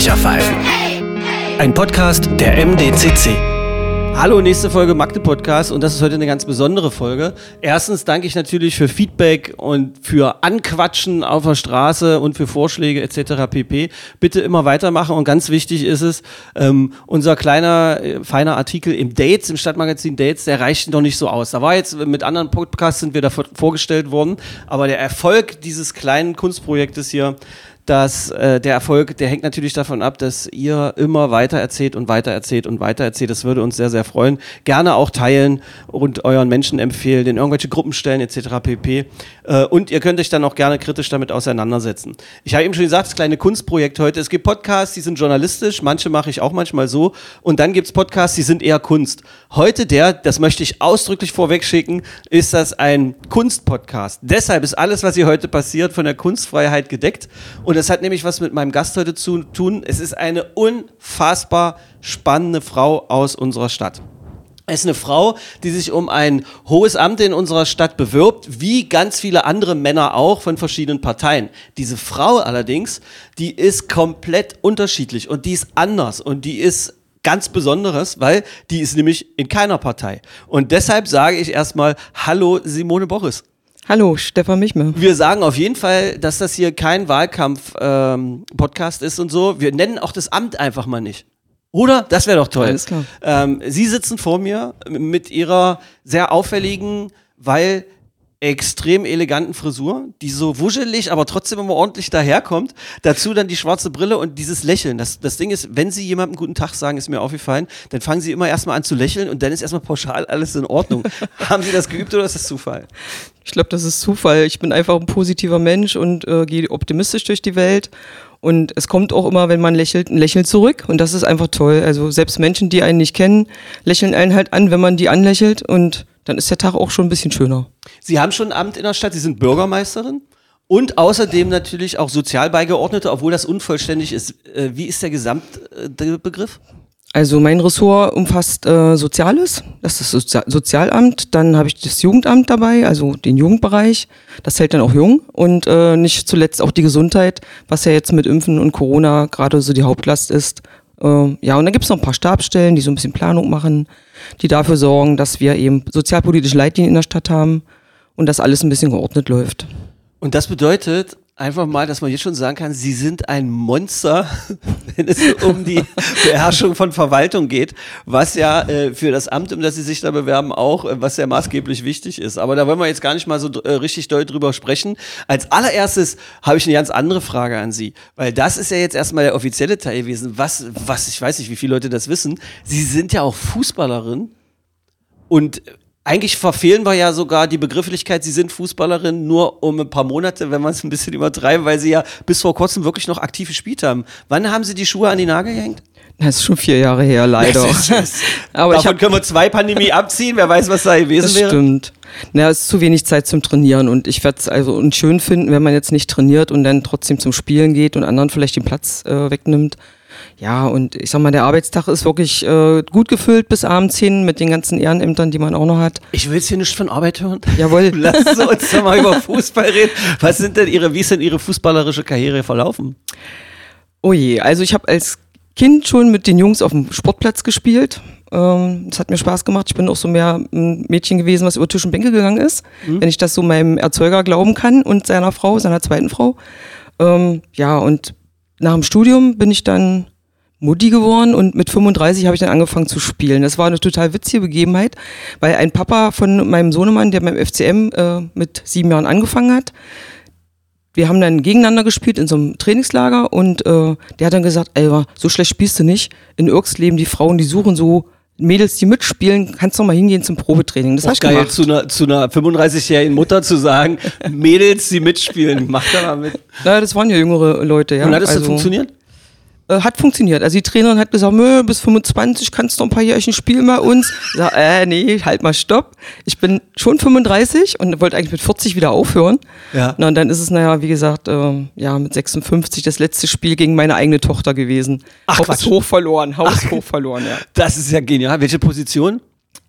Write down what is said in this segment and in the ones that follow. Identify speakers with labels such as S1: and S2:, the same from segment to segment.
S1: Frecherpfeifen. Ein Podcast der MDCC.
S2: Hallo, nächste Folge Magde Podcast und das ist heute eine ganz besondere Folge. Erstens danke ich natürlich für Feedback und für Anquatschen auf der Straße und für Vorschläge etc. pp. Bitte immer weitermachen und ganz wichtig ist es, ähm, unser kleiner, äh, feiner Artikel im Dates, im Stadtmagazin Dates, der reicht noch nicht so aus. Da war jetzt, mit anderen Podcasts sind wir da vorgestellt worden, aber der Erfolg dieses kleinen Kunstprojektes hier, dass äh, der Erfolg, der hängt natürlich davon ab, dass ihr immer weiter erzählt und weiter erzählt und weiter erzählt. Das würde uns sehr, sehr freuen. Gerne auch teilen und euren Menschen empfehlen, in irgendwelche Gruppen stellen etc. pp. Äh, und ihr könnt euch dann auch gerne kritisch damit auseinandersetzen. Ich habe eben schon gesagt, das kleine Kunstprojekt heute. Es gibt Podcasts, die sind journalistisch, manche mache ich auch manchmal so. Und dann gibt es Podcasts, die sind eher Kunst. Heute der, das möchte ich ausdrücklich vorweg schicken, ist das ein Kunstpodcast. Deshalb ist alles, was hier heute passiert, von der Kunstfreiheit gedeckt. Und das hat nämlich was mit meinem Gast heute zu tun. Es ist eine unfassbar spannende Frau aus unserer Stadt. Es ist eine Frau, die sich um ein hohes Amt in unserer Stadt bewirbt, wie ganz viele andere Männer auch von verschiedenen Parteien. Diese Frau allerdings, die ist komplett unterschiedlich und die ist anders und die ist ganz Besonderes, weil die ist nämlich in keiner Partei. Und deshalb sage ich erstmal Hallo Simone Boris.
S3: Hallo, Stefan Michme.
S2: Wir sagen auf jeden Fall, dass das hier kein Wahlkampf-Podcast ähm, ist und so. Wir nennen auch das Amt einfach mal nicht. Oder? Das wäre doch toll.
S3: Alles klar.
S2: Ähm, Sie sitzen vor mir mit Ihrer sehr auffälligen, weil extrem eleganten Frisur, die so wuschelig, aber trotzdem immer ordentlich daherkommt. Dazu dann die schwarze Brille und dieses Lächeln. Das, das Ding ist, wenn Sie jemandem guten Tag sagen, ist mir aufgefallen, dann fangen Sie immer erstmal an zu lächeln und dann ist erstmal pauschal alles in Ordnung. Haben Sie das geübt oder ist das Zufall?
S3: Ich glaube, das ist Zufall. Ich bin einfach ein positiver Mensch und äh, gehe optimistisch durch die Welt. Und es kommt auch immer, wenn man lächelt, ein Lächeln zurück. Und das ist einfach toll. Also selbst Menschen, die einen nicht kennen, lächeln einen halt an, wenn man die anlächelt. Und dann ist der Tag auch schon ein bisschen schöner.
S2: Sie haben schon ein Amt in der Stadt, Sie sind Bürgermeisterin und außerdem natürlich auch Sozialbeigeordnete, obwohl das unvollständig ist. Äh, wie ist der Gesamtbegriff?
S3: Also mein Ressort umfasst äh, Soziales, das ist das Sozi Sozialamt, dann habe ich das Jugendamt dabei, also den Jugendbereich, das hält dann auch jung und äh, nicht zuletzt auch die Gesundheit, was ja jetzt mit Impfen und Corona gerade so die Hauptlast ist. Äh, ja, und dann gibt es noch ein paar Stabstellen, die so ein bisschen Planung machen, die dafür sorgen, dass wir eben sozialpolitische Leitlinien in der Stadt haben und dass alles ein bisschen geordnet läuft.
S2: Und das bedeutet einfach mal, dass man jetzt schon sagen kann, Sie sind ein Monster, wenn es um die Beherrschung von Verwaltung geht, was ja äh, für das Amt, um das Sie sich da bewerben, auch, äh, was ja maßgeblich wichtig ist. Aber da wollen wir jetzt gar nicht mal so äh, richtig doll drüber sprechen. Als allererstes habe ich eine ganz andere Frage an Sie, weil das ist ja jetzt erstmal der offizielle Teil gewesen. Was, was, ich weiß nicht, wie viele Leute das wissen. Sie sind ja auch Fußballerin und eigentlich verfehlen wir ja sogar die Begrifflichkeit, sie sind Fußballerin nur um ein paar Monate, wenn man es ein bisschen übertreiben, weil sie ja bis vor kurzem wirklich noch aktiv gespielt haben. Wann haben sie die Schuhe an die Nagel gehängt?
S3: Das ist schon vier Jahre her, leider.
S2: Aber Davon können wir zwei Pandemie abziehen, wer weiß, was da gewesen
S3: das
S2: wäre.
S3: Stimmt. Na, es ist zu wenig Zeit zum Trainieren und ich werde es also schön finden, wenn man jetzt nicht trainiert und dann trotzdem zum Spielen geht und anderen vielleicht den Platz äh, wegnimmt. Ja, und ich sag mal, der Arbeitstag ist wirklich äh, gut gefüllt bis abends hin mit den ganzen Ehrenämtern, die man auch noch hat.
S2: Ich will jetzt hier nicht von Arbeit hören.
S3: Jawohl.
S2: Lassen Sie uns doch mal über Fußball reden. Was sind denn Ihre, wie ist denn Ihre fußballerische Karriere verlaufen?
S3: Oh je, also ich habe als Kind schon mit den Jungs auf dem Sportplatz gespielt. Ähm, das hat mir Spaß gemacht. Ich bin auch so mehr ein Mädchen gewesen, was über Tisch und Bänke gegangen ist, mhm. wenn ich das so meinem Erzeuger glauben kann und seiner Frau, seiner zweiten Frau. Ähm, ja, und nach dem Studium bin ich dann Mutti geworden und mit 35 habe ich dann angefangen zu spielen. Das war eine total witzige Begebenheit, weil ein Papa von meinem Sohnemann, der beim FCM äh, mit sieben Jahren angefangen hat, wir haben dann gegeneinander gespielt in so einem Trainingslager und äh, der hat dann gesagt, ey, so schlecht spielst du nicht. In Irks leben die Frauen, die suchen so Mädels, die mitspielen, kannst du mal hingehen zum Probetraining. Das
S2: ist geil, gemacht. zu einer, zu einer 35-jährigen Mutter zu sagen, Mädels, die mitspielen, mach da mal mit.
S3: Naja, das waren ja jüngere Leute, ja.
S2: Und hat das also, funktioniert?
S3: Äh, hat funktioniert. Also die Trainerin hat gesagt, bis 25 kannst du noch ein paar Jährchen spielen bei uns. Ich sag, äh, nee, halt mal stopp. Ich bin schon 35 und wollte eigentlich mit 40 wieder aufhören. Ja. Na, und dann ist es, naja, wie gesagt, äh, ja, mit 56 das letzte Spiel gegen meine eigene Tochter gewesen.
S2: Ach,
S3: Haus hoch verloren, Haus hoch verloren, ja.
S2: Das ist ja genial. Welche Position?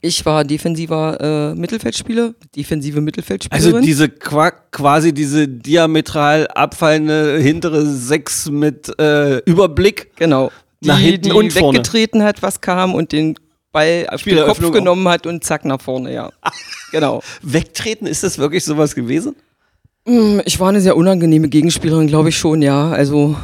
S3: Ich war defensiver äh, Mittelfeldspieler, defensive
S2: Also
S3: Mittelfeldspielerin.
S2: diese qua quasi diese diametral abfallende hintere Sechs mit äh, Überblick.
S3: genau. Die,
S2: nach hinten
S3: die
S2: und vorne.
S3: weggetreten hat, was kam und den Ball auf den Kopf
S2: Spieleröffnung
S3: genommen hat und zack nach vorne, ja. genau.
S2: Wegtreten, ist das wirklich sowas gewesen?
S3: Hm, Ich war eine sehr unangenehme Gegenspielerin, glaube ich schon, ja. Also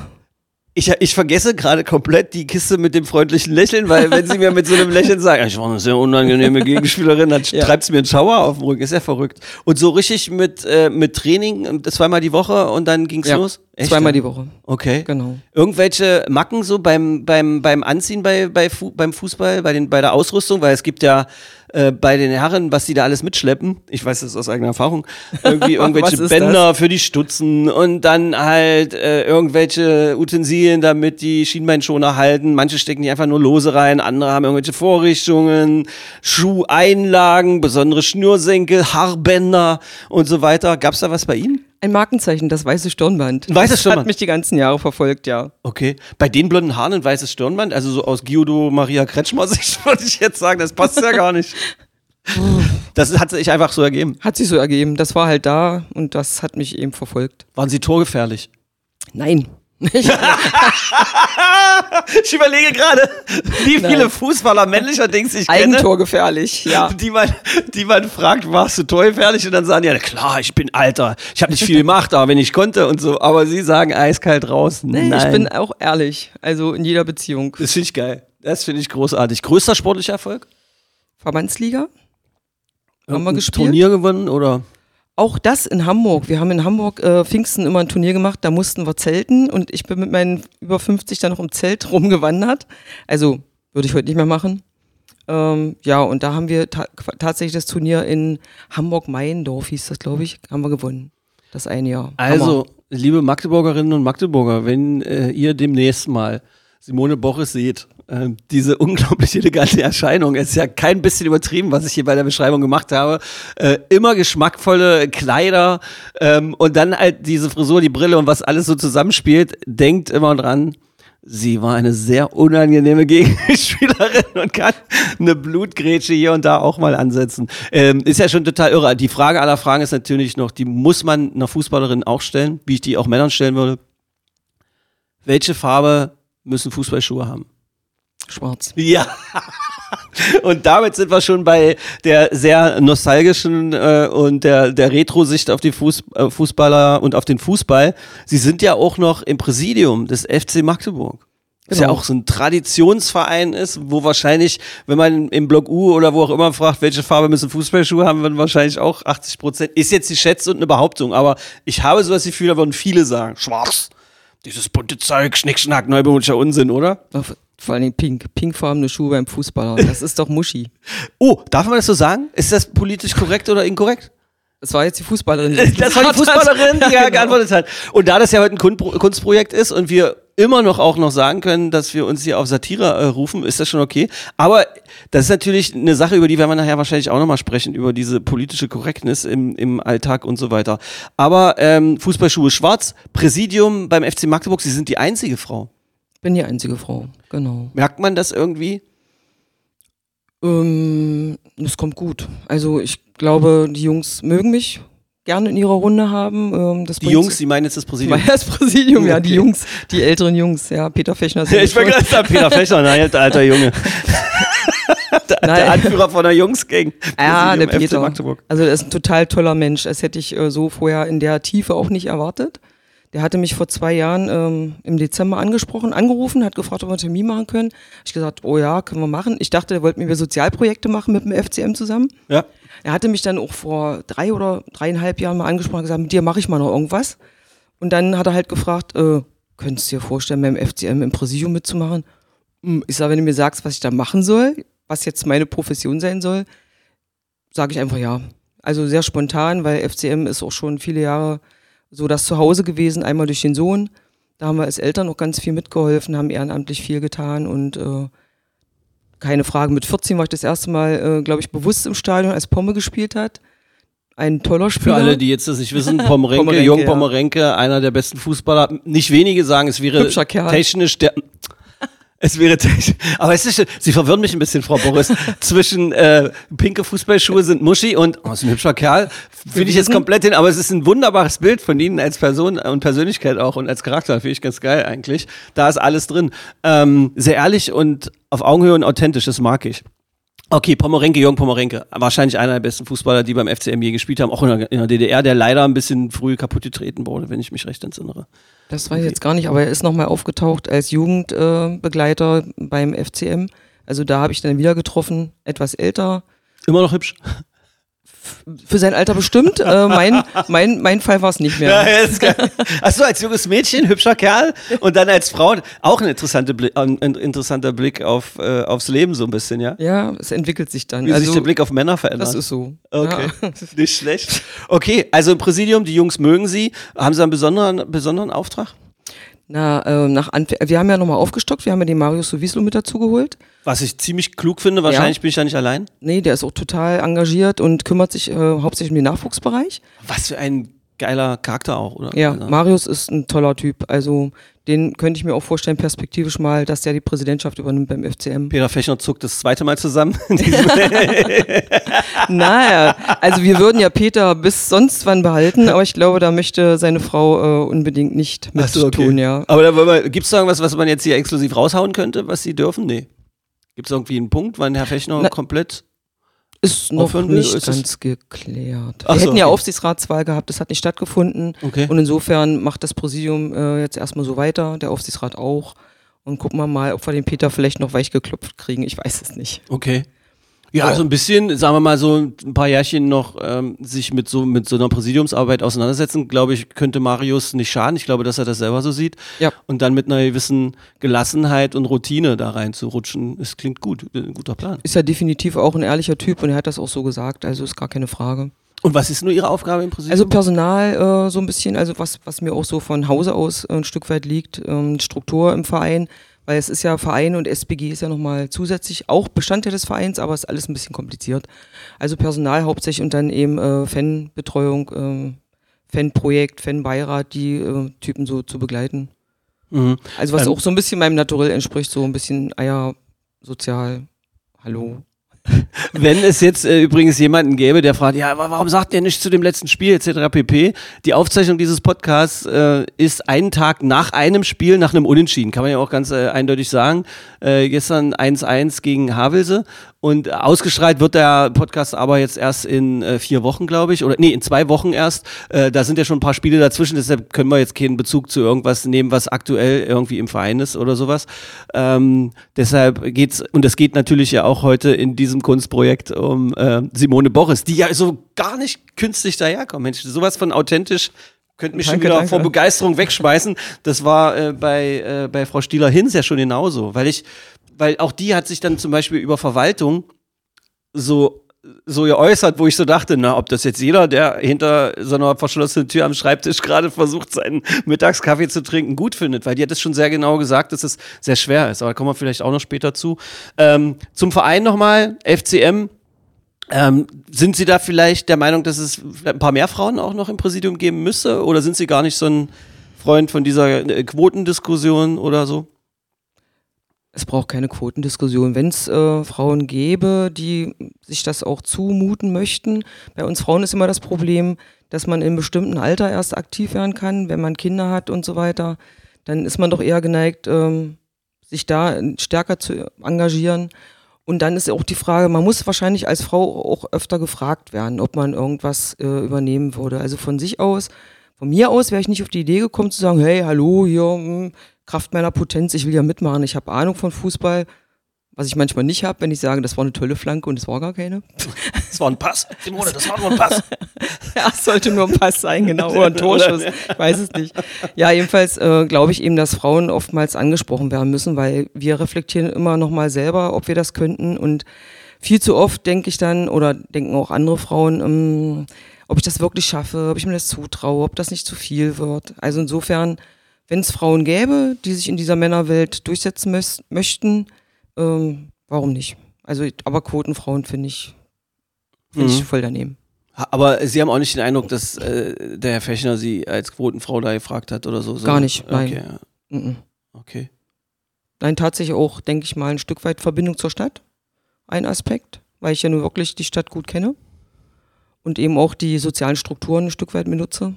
S2: Ich, ich vergesse gerade komplett die Kiste mit dem freundlichen Lächeln, weil wenn sie mir mit so einem Lächeln sagen, ich war eine sehr unangenehme Gegenspielerin, dann
S3: Ja.
S2: treibt es mir einen Schauer auf den Rücken. Ist ja verrückt. Und so richtig mit, äh, mit Training, äh, zweimal die Woche und dann ging's
S3: ja,
S2: los? Echt,
S3: zweimal die Woche.
S2: Okay.
S3: Genau.
S2: Irgendwelche Macken so beim, beim, beim Anziehen bei, bei Fu beim Fußball, bei, den, bei der Ausrüstung, weil es gibt ja äh, bei den Herren, was die da alles mitschleppen, ich weiß das aus eigener Erfahrung, irgendwie irgendwelche Bänder für die Stutzen und dann halt äh, irgendwelche Utensilien, damit die Schienbeinschoner halten. Manche stecken die einfach nur lose rein, andere haben irgendwelche Vorrichtungen, Schuheinlagen, besondere Schnürsenkel, Haarbänder und so weiter. Gab's da was bei Ihnen?
S3: Ein Markenzeichen, das weiße Stirnband.
S2: Ein weißes
S3: das
S2: Stirnband.
S3: hat mich die ganzen Jahre verfolgt, ja.
S2: Okay. Bei den blonden Haaren ein weißes Stirnband, also so aus Guido Maria Kretschmer Sicht, würde ich jetzt sagen, das passt ja gar nicht. Das hat sich einfach so ergeben.
S3: Hat sich so ergeben. Das war halt da und das hat mich eben verfolgt.
S2: Waren sie torgefährlich?
S3: Nein.
S2: Ich überlege gerade, wie
S3: Nein.
S2: viele Fußballer männlicher Dings ich kenne,
S3: Eigentorgefährlich, ja.
S2: die man, die man fragt, warst du torgefährlich? Und dann sagen die, ja klar, ich bin Alter, ich habe nicht viel gemacht, aber wenn ich konnte und so. Aber sie sagen eiskalt raus.
S3: Nee,
S2: Nein.
S3: ich bin auch ehrlich. Also in jeder Beziehung.
S2: das finde ich geil. Das finde ich großartig. Größter sportlicher Erfolg?
S3: Verbandsliga? Haben wir gespielt?
S2: Turnier gewonnen oder?
S3: Auch das in Hamburg. Wir haben in Hamburg äh, Pfingsten immer ein Turnier gemacht, da mussten wir zelten und ich bin mit meinen über 50 dann noch im Zelt rumgewandert. Also würde ich heute nicht mehr machen. Ähm, ja, und da haben wir ta tatsächlich das Turnier in Hamburg-Meiendorf, hieß das, glaube ich, haben wir gewonnen. Das eine Jahr.
S2: Also, liebe Magdeburgerinnen und Magdeburger, wenn äh, ihr demnächst mal Simone Boris seht, äh, diese unglaublich elegante Erscheinung, ist ja kein bisschen übertrieben, was ich hier bei der Beschreibung gemacht habe. Äh, immer geschmackvolle Kleider ähm, und dann halt diese Frisur, die Brille und was alles so zusammenspielt, denkt immer dran. Sie war eine sehr unangenehme Gegenspielerin und kann eine Blutgrätsche hier und da auch mal ansetzen. Ähm, ist ja schon total irre. Die Frage aller Fragen ist natürlich noch, die muss man einer Fußballerin auch stellen, wie ich die auch Männern stellen würde. Welche Farbe müssen Fußballschuhe haben?
S3: Schwarz.
S2: Ja. Und damit sind wir schon bei der sehr nostalgischen äh, und der, der Retro-Sicht auf die Fuß, äh, Fußballer und auf den Fußball. Sie sind ja auch noch im Präsidium des FC Magdeburg. Das ja
S3: Genau.
S2: auch so ein Traditionsverein ist, wo wahrscheinlich, wenn man im Block U oder wo auch immer fragt, welche Farbe müssen Fußballschuhe haben, würden wahrscheinlich auch 80 Prozent. Ist jetzt die Schätze und eine Behauptung, aber ich habe so das Gefühl, da würden viele sagen, schwarz. Dieses bunte Zeug, Schnickschnack, neubautischer Unsinn, oder?
S3: Vor allem pink. Pinkfarbene Schuhe beim Fußballer. Das ist doch Muschi.
S2: Oh, darf man das so sagen? Ist das politisch korrekt oder inkorrekt?
S3: Das war jetzt die Fußballerin.
S2: Das war die Fußballerin, die ja
S3: genau.
S2: geantwortet hat. Und da das ja heute ein Kunstpro- Kunstprojekt ist und wir immer noch auch noch sagen können, dass wir uns hier auf Satire äh, rufen, ist das schon okay. Aber das ist natürlich eine Sache, über die werden wir nachher wahrscheinlich auch nochmal sprechen, über diese politische Korrektness im, im Alltag und so weiter. Aber ähm, Fußballschuhe schwarz, Präsidium beim FC Magdeburg, Sie sind die einzige Frau.
S3: Bin die einzige Frau, genau.
S2: Merkt man das irgendwie?
S3: Ähm, das kommt gut. Also ich glaube, die Jungs mögen mich gerne in ihrer Runde haben. Ähm,
S2: Die Jungs, Sie meinen jetzt das Präsidium?
S3: das Präsidium, ja, die. Jungs, die älteren Jungs, ja, Peter Fechner. ist
S2: Ich war
S3: schon-
S2: gerade Peter Fächer, nein, der alter Junge. der, der. Anführer von der Jungsgang.
S3: Ja, der Peter.
S2: Magdeburg.
S3: Also der ist ein total toller Mensch. Das hätte ich äh, so vorher in der Tiefe auch nicht erwartet. Der hatte mich vor zwei Jahren ähm, im Dezember angesprochen, angerufen, hat gefragt, ob wir einen Termin machen können. Ich gesagt, oh ja, können wir machen. Ich dachte, er wollte mit mir Sozialprojekte machen mit dem FCM zusammen.
S2: Ja.
S3: Er hatte mich dann auch vor drei oder dreieinhalb Jahren mal angesprochen und gesagt, mit dir mache ich mal noch irgendwas. Und dann hat er halt gefragt, äh, könntest du dir vorstellen, beim FCM im Präsidium mitzumachen? Hm, Ich sage, wenn du mir sagst, was ich da machen soll, was jetzt meine Profession sein soll, sage ich einfach ja. Also sehr spontan, weil FCM ist auch schon viele Jahre so das Zuhause gewesen, einmal durch den Sohn. Da haben wir als Eltern noch ganz viel mitgeholfen, haben ehrenamtlich viel getan und äh, keine Frage, mit 14 war ich das erste Mal, äh, glaube ich, bewusst im Stadion, als Pomme gespielt hat. Ein toller
S2: Für
S3: Spieler.
S2: alle, die jetzt das nicht wissen, Pomorenke,
S3: Pomorenke,
S2: Jung
S3: ja.
S2: Pomorenke, einer der besten Fußballer. Nicht wenige sagen, es wäre technisch der. Es wäre, aber es ist, Sie verwirren mich ein bisschen, Frau Boris. Zwischen äh, pinke Fußballschuhe sind Muschi und oh, ist ein hübscher Kerl. Finde ich jetzt komplett hin, aber es ist ein wunderbares Bild von Ihnen als Person und Persönlichkeit auch und als Charakter. Finde ich ganz geil eigentlich. Da ist alles drin. Ähm, sehr ehrlich und auf Augenhöhe und authentisch, das mag ich. Okay, Pomorenke, Jürgen Pomorenke. Wahrscheinlich einer der besten Fußballer, die beim FCM je gespielt haben, auch in der, in der DDR, der leider ein bisschen früh kaputt getreten wurde, wenn ich mich recht entsinnere.
S3: Das weiß ich jetzt gar nicht, aber er ist nochmal aufgetaucht als Jugendbegleiter beim FCM. Also da habe ich dann wieder getroffen, etwas älter.
S2: Immer noch hübsch
S3: für sein Alter bestimmt. Äh, mein, mein, mein Fall war es nicht mehr. Ja, ist
S2: geil. Achso, als junges Mädchen, hübscher Kerl und dann als Frau auch ein, interessante Blick, ein interessanter Blick auf, äh, aufs Leben so ein bisschen, ja?
S3: Ja, es entwickelt sich dann.
S2: Wie also, sich der Blick auf Männer verändert.
S3: Das ist so.
S2: Okay, ja. nicht schlecht. Okay, also im Präsidium, die Jungs mögen Sie. Haben Sie einen besonderen, besonderen Auftrag?
S3: Na, äh, nach Anf wir haben ja nochmal aufgestockt, wir haben ja den Marius Sowieslo mit dazugeholt.
S2: Was ich ziemlich klug finde, wahrscheinlich ja. bin ich ja nicht allein.
S3: Nee, der ist auch total engagiert und kümmert sich äh, hauptsächlich um den Nachwuchsbereich.
S2: Was für ein geiler Charakter auch, oder?
S3: Ja, also. Marius ist ein toller Typ. Also den könnte ich mir auch vorstellen, perspektivisch mal, dass der die Präsidentschaft übernimmt beim FCM.
S2: Peter Fechner zuckt das zweite Mal zusammen.
S3: naja, also wir würden ja Peter bis sonst wann behalten, aber ich glaube, da möchte seine Frau äh, unbedingt nicht mit so, okay. tun, ja.
S2: Aber da gibt es irgendwas, was man jetzt hier exklusiv raushauen könnte, was sie dürfen? Nee. Gibt es irgendwie einen Punkt, wann Herr Fechner Na, komplett
S3: ist noch nicht ist ganz geklärt. Wir so, hätten ja okay. Aufsichtsratswahl gehabt, das hat nicht stattgefunden. Okay. Und insofern macht das Präsidium äh, jetzt erstmal so weiter, der Aufsichtsrat auch. Und gucken wir mal, ob wir den Peter vielleicht noch weich geklopft kriegen. Ich weiß es nicht.
S2: Okay. Ja, so ein bisschen, sagen wir mal so ein paar Jährchen noch ähm, sich mit so mit so einer Präsidiumsarbeit auseinandersetzen, glaube ich, könnte Marius nicht schaden. Ich glaube, dass er das selber so sieht. Ja. Und dann mit einer gewissen Gelassenheit und Routine da reinzurutschen, es klingt gut, ein guter Plan.
S3: Ist ja definitiv auch ein ehrlicher Typ und er hat das auch so gesagt, also ist gar keine Frage.
S2: Und was ist nur Ihre Aufgabe im Präsidium?
S3: Also Personal äh, so ein bisschen, also was, was mir auch so von Hause aus ein Stück weit liegt, ähm, Struktur im Verein weil es ist ja Verein und SBG ist ja nochmal zusätzlich auch Bestandteil des Vereins, aber es ist alles ein bisschen kompliziert. Also Personal hauptsächlich und dann eben äh, Fanbetreuung, äh, Fanprojekt, Fanbeirat, die äh, Typen so zu begleiten. Mhm. Also was ähm, auch so ein bisschen meinem Naturell entspricht, so ein bisschen Eier, sozial, hallo.
S2: Wenn es jetzt äh, übrigens jemanden gäbe, der fragt, ja, warum sagt der nicht zu dem letzten Spiel etc. pp. Die Aufzeichnung dieses Podcasts äh, ist einen Tag nach einem Spiel, nach einem Unentschieden, kann man ja auch ganz äh, eindeutig sagen. Äh, gestern 1-1 gegen Havelse und ausgestrahlt wird der Podcast aber jetzt erst in äh, vier Wochen, glaube ich, oder nee, in zwei Wochen erst. Äh, da sind ja schon ein paar Spiele dazwischen, deshalb können wir jetzt keinen Bezug zu irgendwas nehmen, was aktuell irgendwie im Verein ist oder sowas. Ähm, deshalb geht's, und es geht natürlich ja auch heute in diesem Kunstprojekt um äh, Simone Boris, die ja so gar nicht künstlich daherkommt. Mensch, sowas von authentisch könnte mich danke, schon wieder danke. vor Begeisterung wegschmeißen. Das war äh, bei, äh, bei Frau Stieler-Hinz ja schon genauso, weil ich weil auch die hat sich dann zum Beispiel über Verwaltung so so geäußert, wo ich so dachte, na, ob das jetzt jeder, der hinter so einer verschlossenen Tür am Schreibtisch gerade versucht, seinen Mittagskaffee zu trinken, gut findet, weil die hat es schon sehr genau gesagt, dass es sehr schwer ist. Aber da kommen wir vielleicht auch noch später zu. Ähm, zum Verein nochmal, FCM. Ähm, sind Sie da vielleicht der Meinung, dass es ein paar mehr Frauen auch noch im Präsidium geben müsse? Oder sind Sie gar nicht so ein Freund von dieser äh, Quotendiskussion oder so?
S3: Es braucht keine Quotendiskussion. Wenn es äh, Frauen gäbe, die sich das auch zumuten möchten, bei uns Frauen ist immer das Problem, dass man in bestimmten Alter erst aktiv werden kann, wenn man Kinder hat und so weiter, dann ist man doch eher geneigt, ähm, sich da stärker zu engagieren. Und dann ist auch die Frage, man muss wahrscheinlich als Frau auch öfter gefragt werden, ob man irgendwas äh, übernehmen würde. Also von sich aus, von mir aus wäre ich nicht auf die Idee gekommen zu sagen, hey, hallo, hier, mh, hm, Kraft meiner Potenz, ich will ja mitmachen, ich habe Ahnung von Fußball, was ich manchmal nicht habe, wenn ich sage, das war eine tolle Flanke und es war gar keine.
S2: Das war ein Pass, Simone, das war nur ein Pass.
S3: ja, es sollte nur ein Pass sein, genau, oder ein Torschuss, ich weiß es nicht. Ja, jedenfalls äh, glaube ich eben, dass Frauen oftmals angesprochen werden müssen, weil wir reflektieren immer noch mal selber, ob wir das könnten und viel zu oft denke ich dann, oder denken auch andere Frauen, ähm, ob ich das wirklich schaffe, ob ich mir das zutraue, ob das nicht zu viel wird. Also insofern wenn es Frauen gäbe, die sich in dieser Männerwelt durchsetzen möchten, ähm, warum nicht? Also, aber Quotenfrauen finde ich, find mhm. ich voll daneben.
S2: Aber Sie haben auch nicht den Eindruck, dass äh, der Herr Fechner Sie als Quotenfrau da gefragt hat oder so?
S3: Gar nicht, nein.
S2: Okay. Mhm. okay.
S3: Nein, tatsächlich auch, denke ich mal, ein Stück weit Verbindung zur Stadt. Ein Aspekt, weil ich ja nur wirklich die Stadt gut kenne und eben auch die sozialen Strukturen ein Stück weit benutze.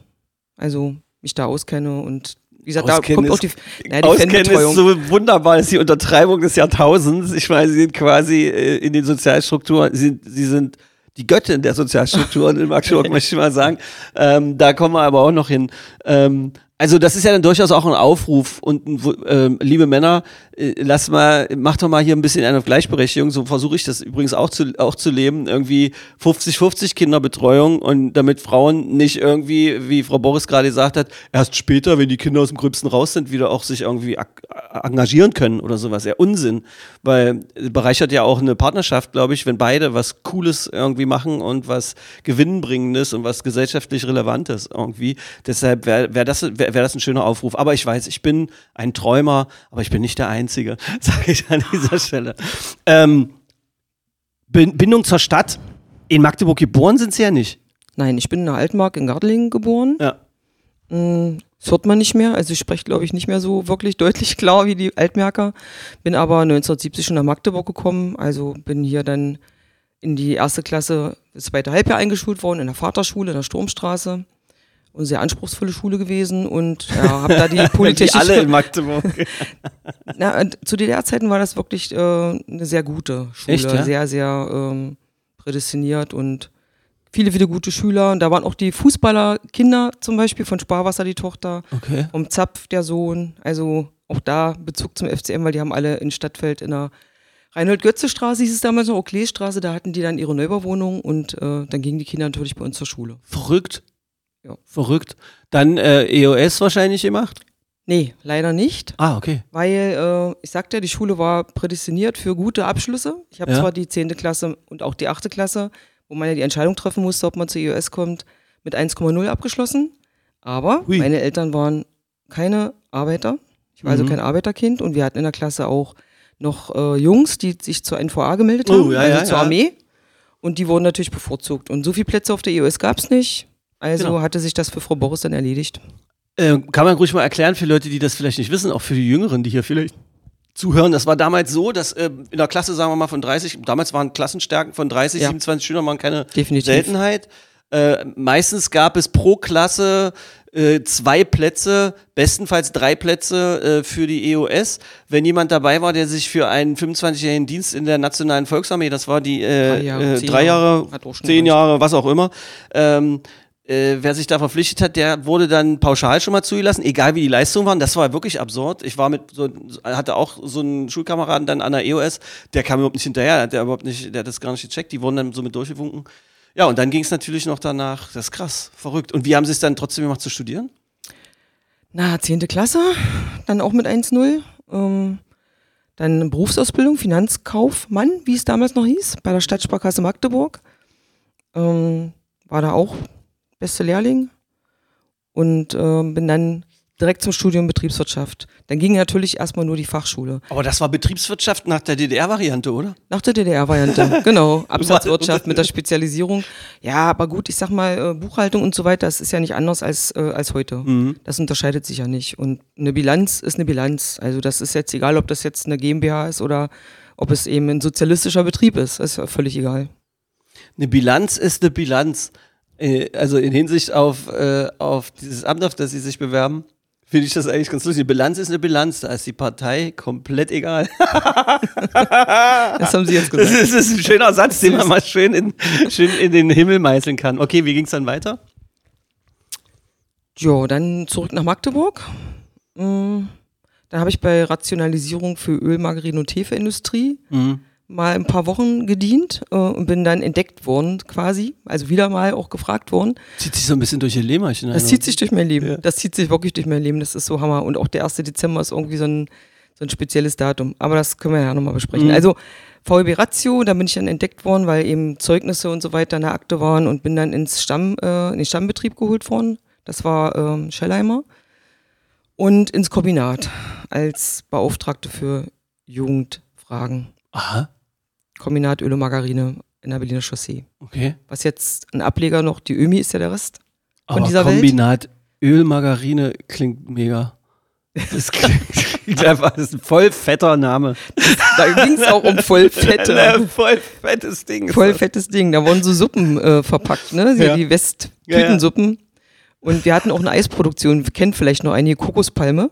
S3: Also mich da auskenne und wie gesagt,
S2: Auskennen
S3: da kommt auch
S2: ist-
S3: die, naja, die
S2: Auskennen ist so wunderbar, ist die Untertreibung des Jahrtausends. Ich meine, sie sind quasi äh, in den Sozialstrukturen, sie, sind- sie sind die Göttin der Sozialstrukturen in Magdeburg, möchte ich mal sagen. Ähm, da kommen wir aber auch noch hin. Ähm, also das ist ja dann durchaus auch ein Aufruf und ein, ähm, liebe Männer, äh, lass mal, mach doch mal hier ein bisschen eine Gleichberechtigung. So versuche ich das übrigens auch zu, auch zu leben. Irgendwie 50-50 Kinderbetreuung und damit Frauen nicht irgendwie, wie Frau Boris gerade gesagt hat, erst später, wenn die Kinder aus dem Gröbsten raus sind, wieder auch sich irgendwie ak- engagieren können oder sowas. Ja, Unsinn. Weil äh, bereichert ja auch eine Partnerschaft, glaube ich, wenn beide was Cooles irgendwie machen und was Gewinnbringendes und was gesellschaftlich Relevantes irgendwie. Deshalb wäre wär das, wär, wär das ein schöner Aufruf. Aber ich weiß, ich bin ein Träumer, aber ich bin nicht der Einzige, sage ich an dieser Stelle. Ähm, Bin- Bindung zur Stadt. In Magdeburg geboren sind sie ja nicht.
S3: Nein, ich bin in der Altmark in Gardelingen geboren.
S2: Ja.
S3: Mm, Das hört man nicht mehr. Also ich spreche, glaube ich, nicht mehr so wirklich deutlich klar wie die Altmerker. Bin aber 1970 schon nach Magdeburg gekommen. Also bin hier dann in die erste Klasse, das zweite Halbjahr eingeschult worden, in der Vaterschule, in der Sturmstraße. Und sehr anspruchsvolle Schule gewesen und ja, habe da die Polytechnische
S2: alle in Magdeburg.
S3: Na, zu DDR-Zeiten war das wirklich äh, eine sehr gute Schule.
S2: Echt, ja?
S3: Sehr, sehr ähm, prädestiniert und viele, viele gute Schüler. Und da waren auch die Fußballerkinder zum Beispiel von Sparwasser, die Tochter,
S2: Okay.
S3: vom Zapf, der Sohn. Also auch da Bezug zum FCM, weil die haben alle in Stadtfeld in der Reinhold-Götze-Straße, hieß es damals noch, Oaklee-Straße, da hatten die dann ihre Neubauwohnung und äh, dann gingen die Kinder natürlich bei uns zur Schule.
S2: Verrückt.
S3: Ja.
S2: Verrückt. Dann äh, EOS wahrscheinlich gemacht?
S3: Nee, leider nicht.
S2: Ah, okay.
S3: Weil, äh, ich sagte ja, die Schule war prädestiniert für gute Abschlüsse. Ich habe
S2: Ja.
S3: zwar die 10. Klasse und auch die 8. Klasse, wo man ja die Entscheidung treffen musste, ob man zur EOS kommt, mit 1,0 abgeschlossen. Aber
S2: Hui.
S3: meine Eltern waren keine Arbeiter. Ich war also
S2: Mhm.
S3: kein Arbeiterkind und wir hatten in der Klasse auch noch äh, Jungs, die sich zur NVA gemeldet haben,
S2: Oh, ja,
S3: also
S2: ja,
S3: zur. Armee. Und die wurden natürlich bevorzugt. Und so viele Plätze auf der EOS gab es nicht. Also
S2: Genau.
S3: hatte sich das für Frau Boris dann erledigt.
S2: Äh, kann man ruhig mal erklären für Leute, die das vielleicht nicht wissen, auch für die Jüngeren, die hier vielleicht zuhören. Das war damals so, dass äh, in der Klasse, sagen wir mal, von 30, damals waren Klassenstärken von 30,
S3: Ja.
S2: 27 Schülern waren keine
S3: Definitiv.
S2: Seltenheit. Äh, meistens gab es pro Klasse äh, zwei Plätze, bestenfalls drei Plätze äh, für die EOS. Wenn jemand dabei war, der sich für einen 25-jährigen Dienst in der Nationalen Volksarmee, das war die äh,
S3: Drei Jahre,
S2: äh,
S3: zehn
S2: drei
S3: Jahre,
S2: Jahre,
S3: auch schon
S2: zehn. Jahre, was auch immer, ähm, äh, wer sich da verpflichtet hat, der wurde dann pauschal schon mal zugelassen, egal wie die Leistungen waren. Das war wirklich absurd. Ich war mit so, hatte auch so einen Schulkameraden dann an der EOS, der kam überhaupt nicht hinterher, der überhaupt nicht, der hat das gar nicht gecheckt, die wurden dann so mit durchgewunken. Ja, und dann ging es natürlich noch danach, das ist krass, verrückt. Und wie haben sie es dann trotzdem gemacht zu studieren?
S3: Na, 10. Klasse, dann auch mit 1-0. Ähm, dann Berufsausbildung, Finanzkaufmann, wie es damals noch hieß, bei der Stadtsparkasse Magdeburg. Ähm, war da auch beste Lehrling. Und ähm, bin dann direkt zum Studium Betriebswirtschaft. Dann ging natürlich erstmal nur die Fachschule.
S2: Aber das war Betriebswirtschaft nach der DDR-Variante, oder?
S3: Nach der DDR-Variante, genau. Absatzwirtschaft mit der Spezialisierung. Ja, aber gut, ich sag mal, äh, Buchhaltung und so weiter, das ist ja nicht anders als, äh, als heute.
S2: Mhm.
S3: Das unterscheidet sich ja nicht. Und eine Bilanz ist eine Bilanz. Also das ist jetzt egal, ob das jetzt eine GmbH ist oder ob es eben ein sozialistischer Betrieb ist. Das ist ja völlig egal.
S2: Eine Bilanz ist eine Bilanz. Äh, Also in Hinsicht auf, äh, auf dieses Amt, auf das sie sich bewerben, finde ich das eigentlich ganz lustig. Eine Bilanz ist eine Bilanz, da ist die Partei komplett egal.
S3: Das haben Sie jetzt
S2: Das
S3: gesagt.
S2: ist, das ist ein schöner Satz, den man mal schön in, schön in den Himmel meißeln kann. Okay, wie ging es dann weiter?
S3: Jo, dann zurück nach Magdeburg. Mm, Dann habe ich bei Rationalisierung für Öl, Margarin und Hefeindustrie mal ein paar Wochen gedient äh, und bin dann entdeckt worden quasi. Also wieder mal auch gefragt worden.
S2: Zieht sich so ein bisschen durch ihr Leberchen.
S3: Das zieht sich durch mein Leben.
S2: Ja.
S3: Das zieht sich wirklich durch mein Leben. Das ist so Hammer. Und auch der 1. Dezember ist irgendwie so ein, so ein spezielles Datum. Aber das können wir ja nochmal besprechen.
S2: Mhm.
S3: Also VEB Ratio, da bin ich dann entdeckt worden, weil eben Zeugnisse und so weiter in der Akte waren und bin dann ins Stamm, äh, in den Stammbetrieb geholt worden. Das war ähm, Schellheimer. Und ins Kombinat als Beauftragte für Jugendfragen.
S2: Aha,
S3: Kombinat Öl und Margarine in der Berliner Chaussee.
S2: okay.
S3: Was jetzt ein Ableger noch, die Ömi ist ja der Rest. Von
S2: Aber
S3: dieser Welt?
S2: Kombinat Öl, Margarine klingt mega. Das klingt, Das ist ein voll fetter Name.
S3: Da ging es auch um voll fette.
S2: Voll fettes Ding.
S3: Voll fettes Ding. Da wurden so Suppen äh, verpackt, ne?
S2: Ja.
S3: Ja. Die Westtütensuppen. Und wir hatten auch eine Eisproduktion. Kennt vielleicht noch einige Kokospalme.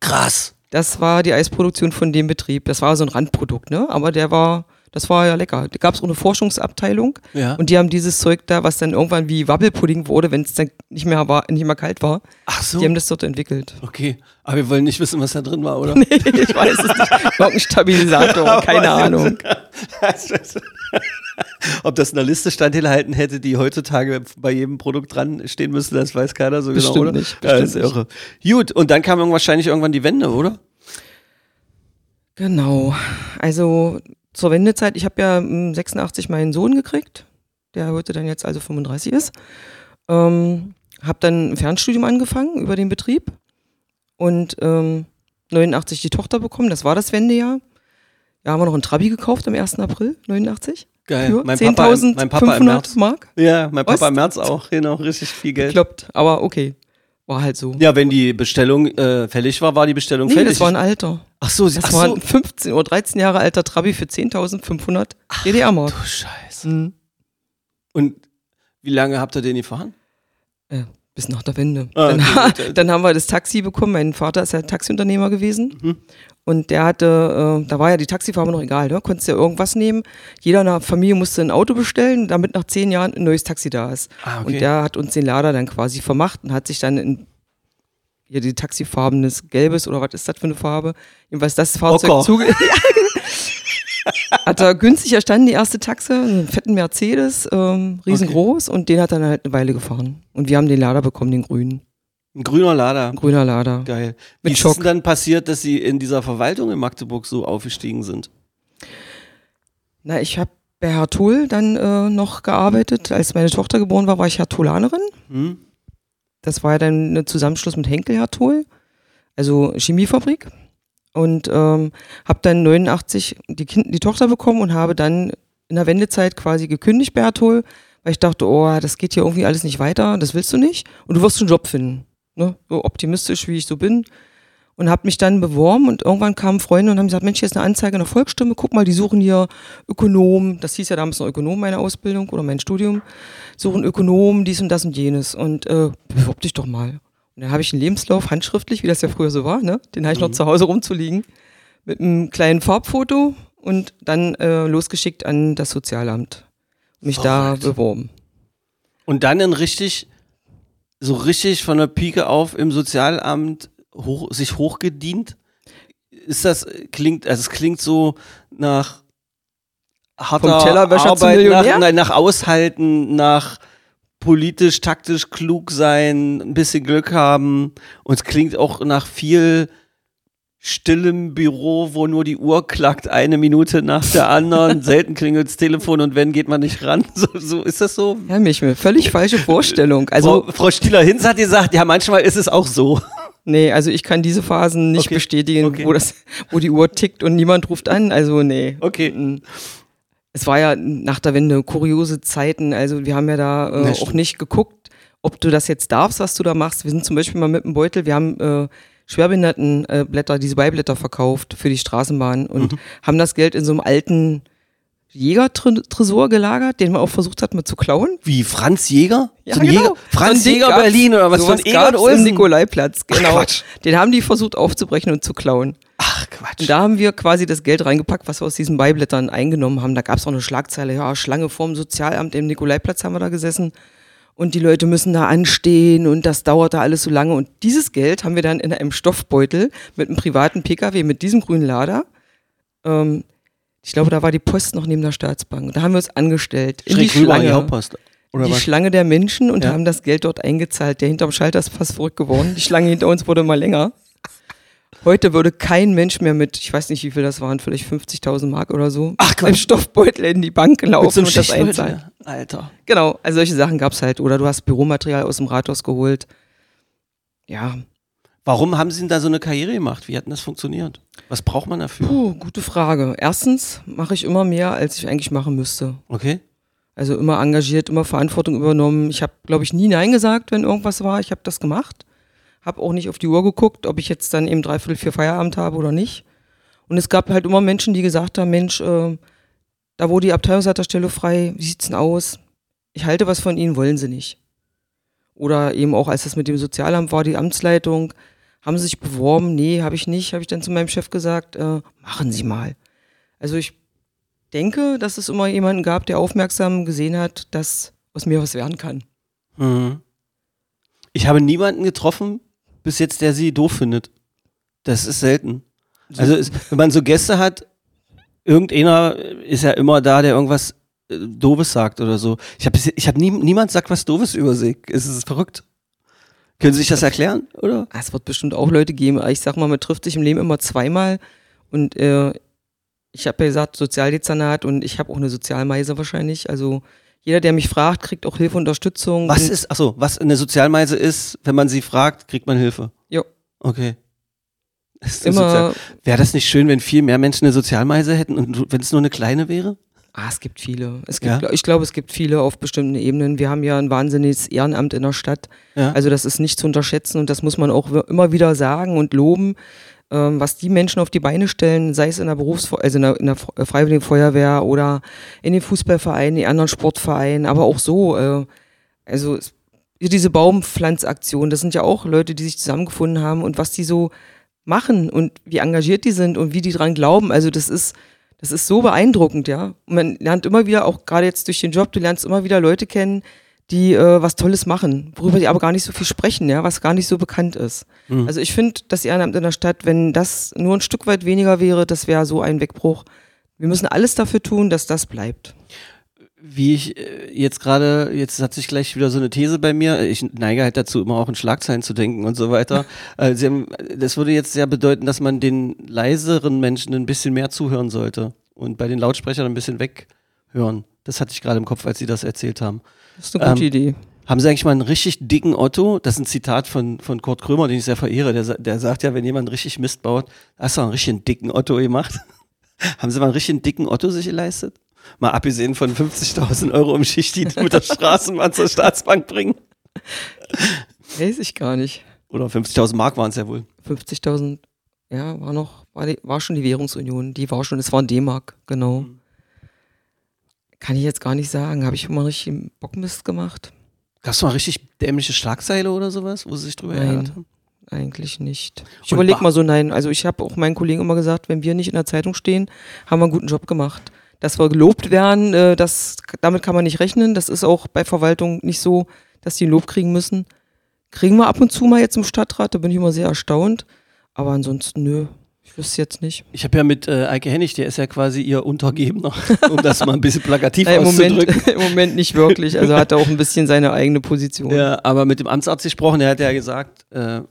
S2: Krass.
S3: Das war die Eisproduktion von dem Betrieb. Das war so ein Randprodukt, ne? Aber der war, das war ja lecker. Da gab es auch eine Forschungsabteilung
S2: Ja.
S3: und die haben dieses Zeug da, was dann irgendwann wie Wabbelpudding wurde, wenn es dann nicht mehr war, nicht mehr kalt war.
S2: Ach so.
S3: Die haben das dort entwickelt.
S2: Okay. Aber wir wollen nicht wissen, was da drin war, oder?
S3: ich weiß es nicht. Irgendein Stabilisator, keine Ahnung.
S2: Ob das in der Liste standhalten hätte, die heutzutage bei jedem Produkt dran stehen müsste, das weiß keiner so
S3: Bestimmt
S2: genau, oder?
S3: nicht,
S2: Ja, das ist irre. Gut, und dann kam wahrscheinlich irgendwann die Wende, oder?
S3: Genau. Also zur Wendezeit, ich habe ja ähm, 86 meinen Sohn gekriegt, der heute dann jetzt also 35 ist. Ähm, habe dann ein Fernstudium angefangen über den Betrieb und ähm, 89 die Tochter bekommen, das war das Wendejahr. Ja, haben wir noch einen Trabi gekauft am 1. April 89
S2: Geil.
S3: für
S2: Mein Papa, im- mein Papa im
S3: 10.500
S2: März.
S3: Mark.
S2: Ja, mein Papa
S3: Was?
S2: im März auch, genau, richtig viel Geld.
S3: Kloppt, aber okay, war halt so.
S2: Ja, wenn die Bestellung äh, fällig war, war die Bestellung
S3: nee,
S2: fällig.
S3: das war ein Alter.
S2: Ach so, sie-
S3: Das
S2: ach
S3: war
S2: so.
S3: ein 15 oder 13 Jahre alter Trabi für 10.500 DDR-Mark.
S2: Du Scheiße.
S3: Mhm.
S2: Und wie lange habt ihr den gefahren?
S3: Äh, bis nach der Wende.
S2: Ah,
S3: dann,
S2: okay, gut.
S3: dann haben wir das Taxi bekommen. Mein Vater ist ja Taxiunternehmer gewesen.
S2: Mhm.
S3: Und der hatte, äh, da war ja die Taxifarbe noch egal, ne? Konntest ja irgendwas nehmen. Jeder in der Familie musste ein Auto bestellen, damit nach zehn Jahren ein neues Taxi da ist.
S2: Ah, okay.
S3: Und der hat uns den Lader dann quasi vermacht und hat sich dann in ja, die Taxifarbenes Gelbes oder was ist das für eine Farbe? Jedenfalls das Fahrzeug
S2: Ocker.
S3: zuge hat er günstig erstanden, die erste Taxe, einen fetten Mercedes, ähm, riesengroß und den hat er dann halt eine Weile gefahren. Und wir haben den Lader bekommen, den grünen.
S2: Ein grüner Lader.
S3: Ein grüner Lader.
S2: Geil. Wie
S3: Mit
S2: ist es
S3: Schock.
S2: denn dann passiert, dass Sie in dieser Verwaltung in Magdeburg so aufgestiegen sind?
S3: Na, ich habe bei Herr Toll dann äh, noch gearbeitet. Als meine Tochter geboren war, war ich Hertolanerin.
S2: Hm?
S3: Das war ja dann ein Zusammenschluss mit Henkel Hertol, also Chemiefabrik. Und ähm, habe dann 89 die, kind, die Tochter bekommen und habe dann in der Wendezeit quasi gekündigt bei Hertol, weil ich dachte, oh, das geht hier irgendwie alles nicht weiter, das willst du nicht. Und du wirst einen Job finden. Ne? So optimistisch, wie ich so bin. Und habe mich dann beworben und irgendwann kamen Freunde und haben gesagt, Mensch, hier ist eine Anzeige in der Volksstimme, guck mal, die suchen hier Ökonom, das hieß ja damals noch Ökonom, meine Ausbildung oder mein Studium, suchen Ökonom, dies und das und jenes und äh, bewerb dich doch mal. Und dann habe ich einen Lebenslauf, handschriftlich, wie das ja früher so war, ne? den habe ich noch zu Hause rumzuliegen, mit einem kleinen Farbfoto und dann äh, losgeschickt an das Sozialamt. Mich
S2: Verrückt.
S3: da beworben.
S2: Und dann in richtig, so richtig von der Pike auf im Sozialamt hoch, sich hochgedient? Ist das, klingt, also es klingt so nach harter
S3: Vom Tellerwäscher
S2: Arbeit, nach, nein, nach Aushalten, nach politisch, taktisch klug sein, ein bisschen Glück haben. Und es klingt auch nach viel stillem Büro, wo nur die Uhr klackt, eine Minute nach der anderen. Selten klingelt das Telefon und wenn, geht man nicht ran. So, so ist das so?
S3: Ja, mich, völlig falsche Vorstellung. Also,
S2: Frau, Frau Stieler-Hinz hat gesagt, ja, manchmal ist es auch so.
S3: Nee, also ich kann diese Phasen nicht
S2: Okay,
S3: bestätigen,
S2: okay.
S3: Wo, das, wo die Uhr tickt und niemand ruft an. Also, nee.
S2: Okay.
S3: Mm. Es war ja nach der Wende kuriose Zeiten. Also, wir haben ja da äh, auch nicht geguckt, ob du das jetzt darfst, was du da machst. Wir sind zum Beispiel mal mit dem Beutel, wir haben äh, Schwerbehindertenblätter, äh, diese Beiblätter verkauft für die Straßenbahn und
S2: Mhm.
S3: haben das Geld in so einem alten Jägertresor gelagert, den man auch versucht hat, mal zu klauen.
S2: Wie, Franz Jäger?
S3: Ja,
S2: so
S3: genau.
S2: Jäger? Franz Jäger. Berlin oder was von
S3: im
S2: Olsen?
S3: Nikolaiplatz, genau.
S2: Quatsch.
S3: Den haben die versucht aufzubrechen und zu klauen.
S2: Ach, Quatsch.
S3: Und da haben wir quasi das Geld reingepackt, was wir aus diesen Beiblättern eingenommen haben. Da gab es auch eine Schlagzeile, ja, Schlange vorm Sozialamt im Nikolaiplatz haben wir da gesessen. Und die Leute müssen da anstehen und das dauert da alles so lange. Und dieses Geld haben wir dann in einem Stoffbeutel mit einem privaten Pkw mit diesem grünen Lader. Ähm, ich glaube, da war die Post noch neben der Staatsbank. Da haben wir uns angestellt. In
S2: Schräg
S3: die
S2: rüber an die
S3: Schlange
S2: Hauptpost. Oder
S3: die
S2: was?
S3: Schlange der Menschen und
S2: Ja.
S3: haben das Geld dort eingezahlt. Der hinterm Schalter ist fast verrückt geworden. Die Schlange hinter uns wurde immer länger. Heute würde kein Mensch mehr mit, ich weiß nicht, wie viel das waren, vielleicht 50.000 Mark oder so,
S2: Ach,
S3: im Stoffbeutel in die Bank laufen und das einzahlen.
S2: Alter.
S3: Genau, also solche Sachen gab es halt. Oder du hast Büromaterial aus dem Rathaus geholt. Ja,
S2: Warum haben Sie denn da so eine Karriere gemacht? Wie hat denn das funktioniert? Was braucht man dafür?
S3: puh, gute Frage. Erstens mache ich immer mehr, als ich eigentlich machen müsste.
S2: Okay.
S3: Also immer engagiert, immer Verantwortung übernommen. Ich habe, glaube ich, nie Nein gesagt, wenn irgendwas war. Ich habe das gemacht. habe auch nicht auf die Uhr geguckt, ob ich jetzt dann eben dreiviertel vier Feierabend habe oder nicht. Und es gab halt immer Menschen, die gesagt haben, Mensch, äh, da wo die Abteilungsleiterstelle frei, wie sieht's denn aus? Ich halte was von Ihnen, wollen Sie nicht. Oder eben auch, als das mit dem Sozialamt war, die Amtsleitung, haben Sie sich beworben? Nee, habe ich nicht, habe ich dann zu meinem Chef gesagt, äh, machen Sie mal. Also ich denke, dass es immer jemanden gab, der aufmerksam gesehen hat, dass aus mir was werden kann.
S2: Mhm. Ich habe niemanden getroffen bis jetzt, der sie doof findet. Das ist selten. Also es, wenn man so Gäste hat, irgendeiner ist ja immer da, der irgendwas äh, Doofes sagt oder so. Ich habe ich hab nie, niemand sagt was Doofes über sie. Es ist verrückt. Können Sie sich das erklären, oder?
S3: Ah, Es wird bestimmt auch Leute geben. Ich sag mal, man trifft sich im Leben immer zweimal. Und äh, ich habe ja gesagt, Sozialdezernat und ich habe auch eine Sozialmeise wahrscheinlich. Also jeder, der mich fragt, kriegt auch Hilfe, Unterstützung.
S2: Was ist, achso, was eine Sozialmeise ist, wenn man sie fragt, kriegt man Hilfe.
S3: Jo.
S2: Okay.
S3: Immer.
S2: Wäre das nicht schön, wenn viel mehr Menschen eine Sozialmeise hätten und wenn es nur eine kleine wäre?
S3: Ah, es gibt viele. Es gibt,
S2: Ja?
S3: Ich glaube, es gibt viele auf bestimmten Ebenen. Wir haben ja ein wahnsinniges Ehrenamt in der Stadt.
S2: Ja.
S3: Also das ist nicht zu unterschätzen und das muss man auch immer wieder sagen und loben, ähm, was die Menschen auf die Beine stellen, sei es in der Berufs also in der, in der äh, Freiwilligen Feuerwehr oder in den Fußballvereinen, den anderen Sportvereinen, aber auch so. Äh, also es- diese Baumpflanzaktion, das sind ja auch Leute, die sich zusammengefunden haben und was die so machen und wie engagiert die sind und wie die dran glauben. Also das ist das ist so beeindruckend, ja. Und man lernt immer wieder, auch gerade jetzt durch den Job, du lernst immer wieder Leute kennen, die äh, was Tolles machen, worüber die aber gar nicht so viel sprechen, ja, was gar nicht so bekannt ist. Also ich finde, das Ehrenamt in der Stadt, wenn das nur ein Stück weit weniger wäre, das wäre so ein Wegbruch. Wir müssen alles dafür tun, dass das bleibt.
S2: Wie ich äh, jetzt gerade, jetzt hat sich gleich wieder so eine These bei mir. Ich neige halt dazu, immer auch in Schlagzeilen zu denken und so weiter. Äh, Sie haben, das würde jetzt sehr bedeuten, dass man den leiseren Menschen ein bisschen mehr zuhören sollte und bei den Lautsprechern ein bisschen weghören. Das hatte ich gerade im Kopf, als Sie das erzählt haben.
S3: Das ist eine gute
S2: Ähm,
S3: Idee.
S2: Haben Sie eigentlich mal einen richtig dicken Otto? Das ist ein Zitat von, von Kurt Krömer, den ich sehr verehre. Der, der sagt ja, wenn jemand richtig Mist baut, hast du einen richtig dicken Otto gemacht. Haben Sie mal einen richtig dicken Otto sich geleistet? Mal abgesehen von 50.000 Euro im Schicht, die mit der Straßenbahn zur Staatsbank bringen.
S3: Weiß ich gar nicht.
S2: Oder 50.000 Mark waren es ja wohl.
S3: 50.000, ja, war noch, war, die, war schon die Währungsunion, die war schon, es war ein D-Mark, genau. Kann ich jetzt gar nicht sagen. Habe ich mal richtig Bockmist gemacht?
S2: Gab es mal richtig dämliche Schlagzeile oder sowas, wo Sie sich drüber
S3: Nein.
S2: haben?
S3: Eigentlich nicht. Ich überlege mal so, nein, also ich habe auch meinen Kollegen immer gesagt, wenn wir nicht in der Zeitung stehen, haben wir einen guten Job gemacht. Dass wir gelobt werden, äh, das, damit kann man nicht rechnen. Das ist auch bei Verwaltung nicht so, dass die ein Lob kriegen müssen. Kriegen wir ab und zu mal jetzt im Stadtrat, da bin ich immer sehr erstaunt. Aber ansonsten, nö, ich wüsste jetzt nicht.
S2: Ich habe ja mit äh, Eike Hennig, der ist ja quasi Ihr Untergebener, um das mal ein bisschen plakativ
S3: Nein, im,
S2: auszudrücken.
S3: Moment, Im Moment nicht wirklich. Also hat er auch ein bisschen seine eigene Position.
S2: Ja, aber mit dem Amtsarzt gesprochen, der hat ja gesagt, äh,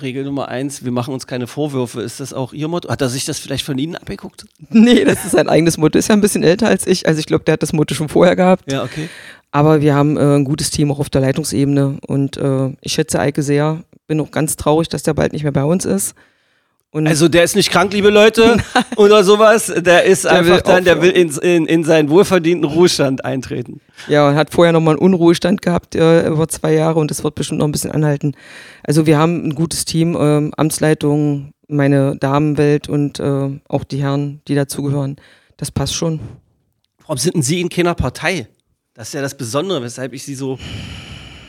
S2: Regel Nummer eins, wir machen uns keine Vorwürfe. Ist das auch Ihr Motto? Hat er sich das vielleicht von Ihnen abgeguckt?
S3: Nee, das ist sein eigenes Motto. Ist ja ein bisschen älter als ich. Also ich glaube, der hat das Motto schon vorher gehabt.
S2: Ja, okay.
S3: Aber wir haben äh, ein gutes Team auch auf der Leitungsebene und äh, ich schätze Eike sehr. Bin auch ganz traurig, dass der bald nicht mehr bei uns ist. Und
S2: Also der ist nicht krank, liebe Leute, oder sowas. Der ist einfach
S3: will
S2: dann, der will in, in, in seinen wohlverdienten Ruhestand eintreten.
S3: ja, und hat vorher nochmal einen Unruhestand gehabt äh, über zwei Jahre und das wird bestimmt noch ein bisschen anhalten. Also wir haben ein gutes Team, ähm, Amtsleitung, meine Damenwelt und äh, auch die Herren, die dazugehören. Das passt schon.
S2: Warum sind denn Sie in keiner Partei? Das ist ja das Besondere, weshalb ich Sie so,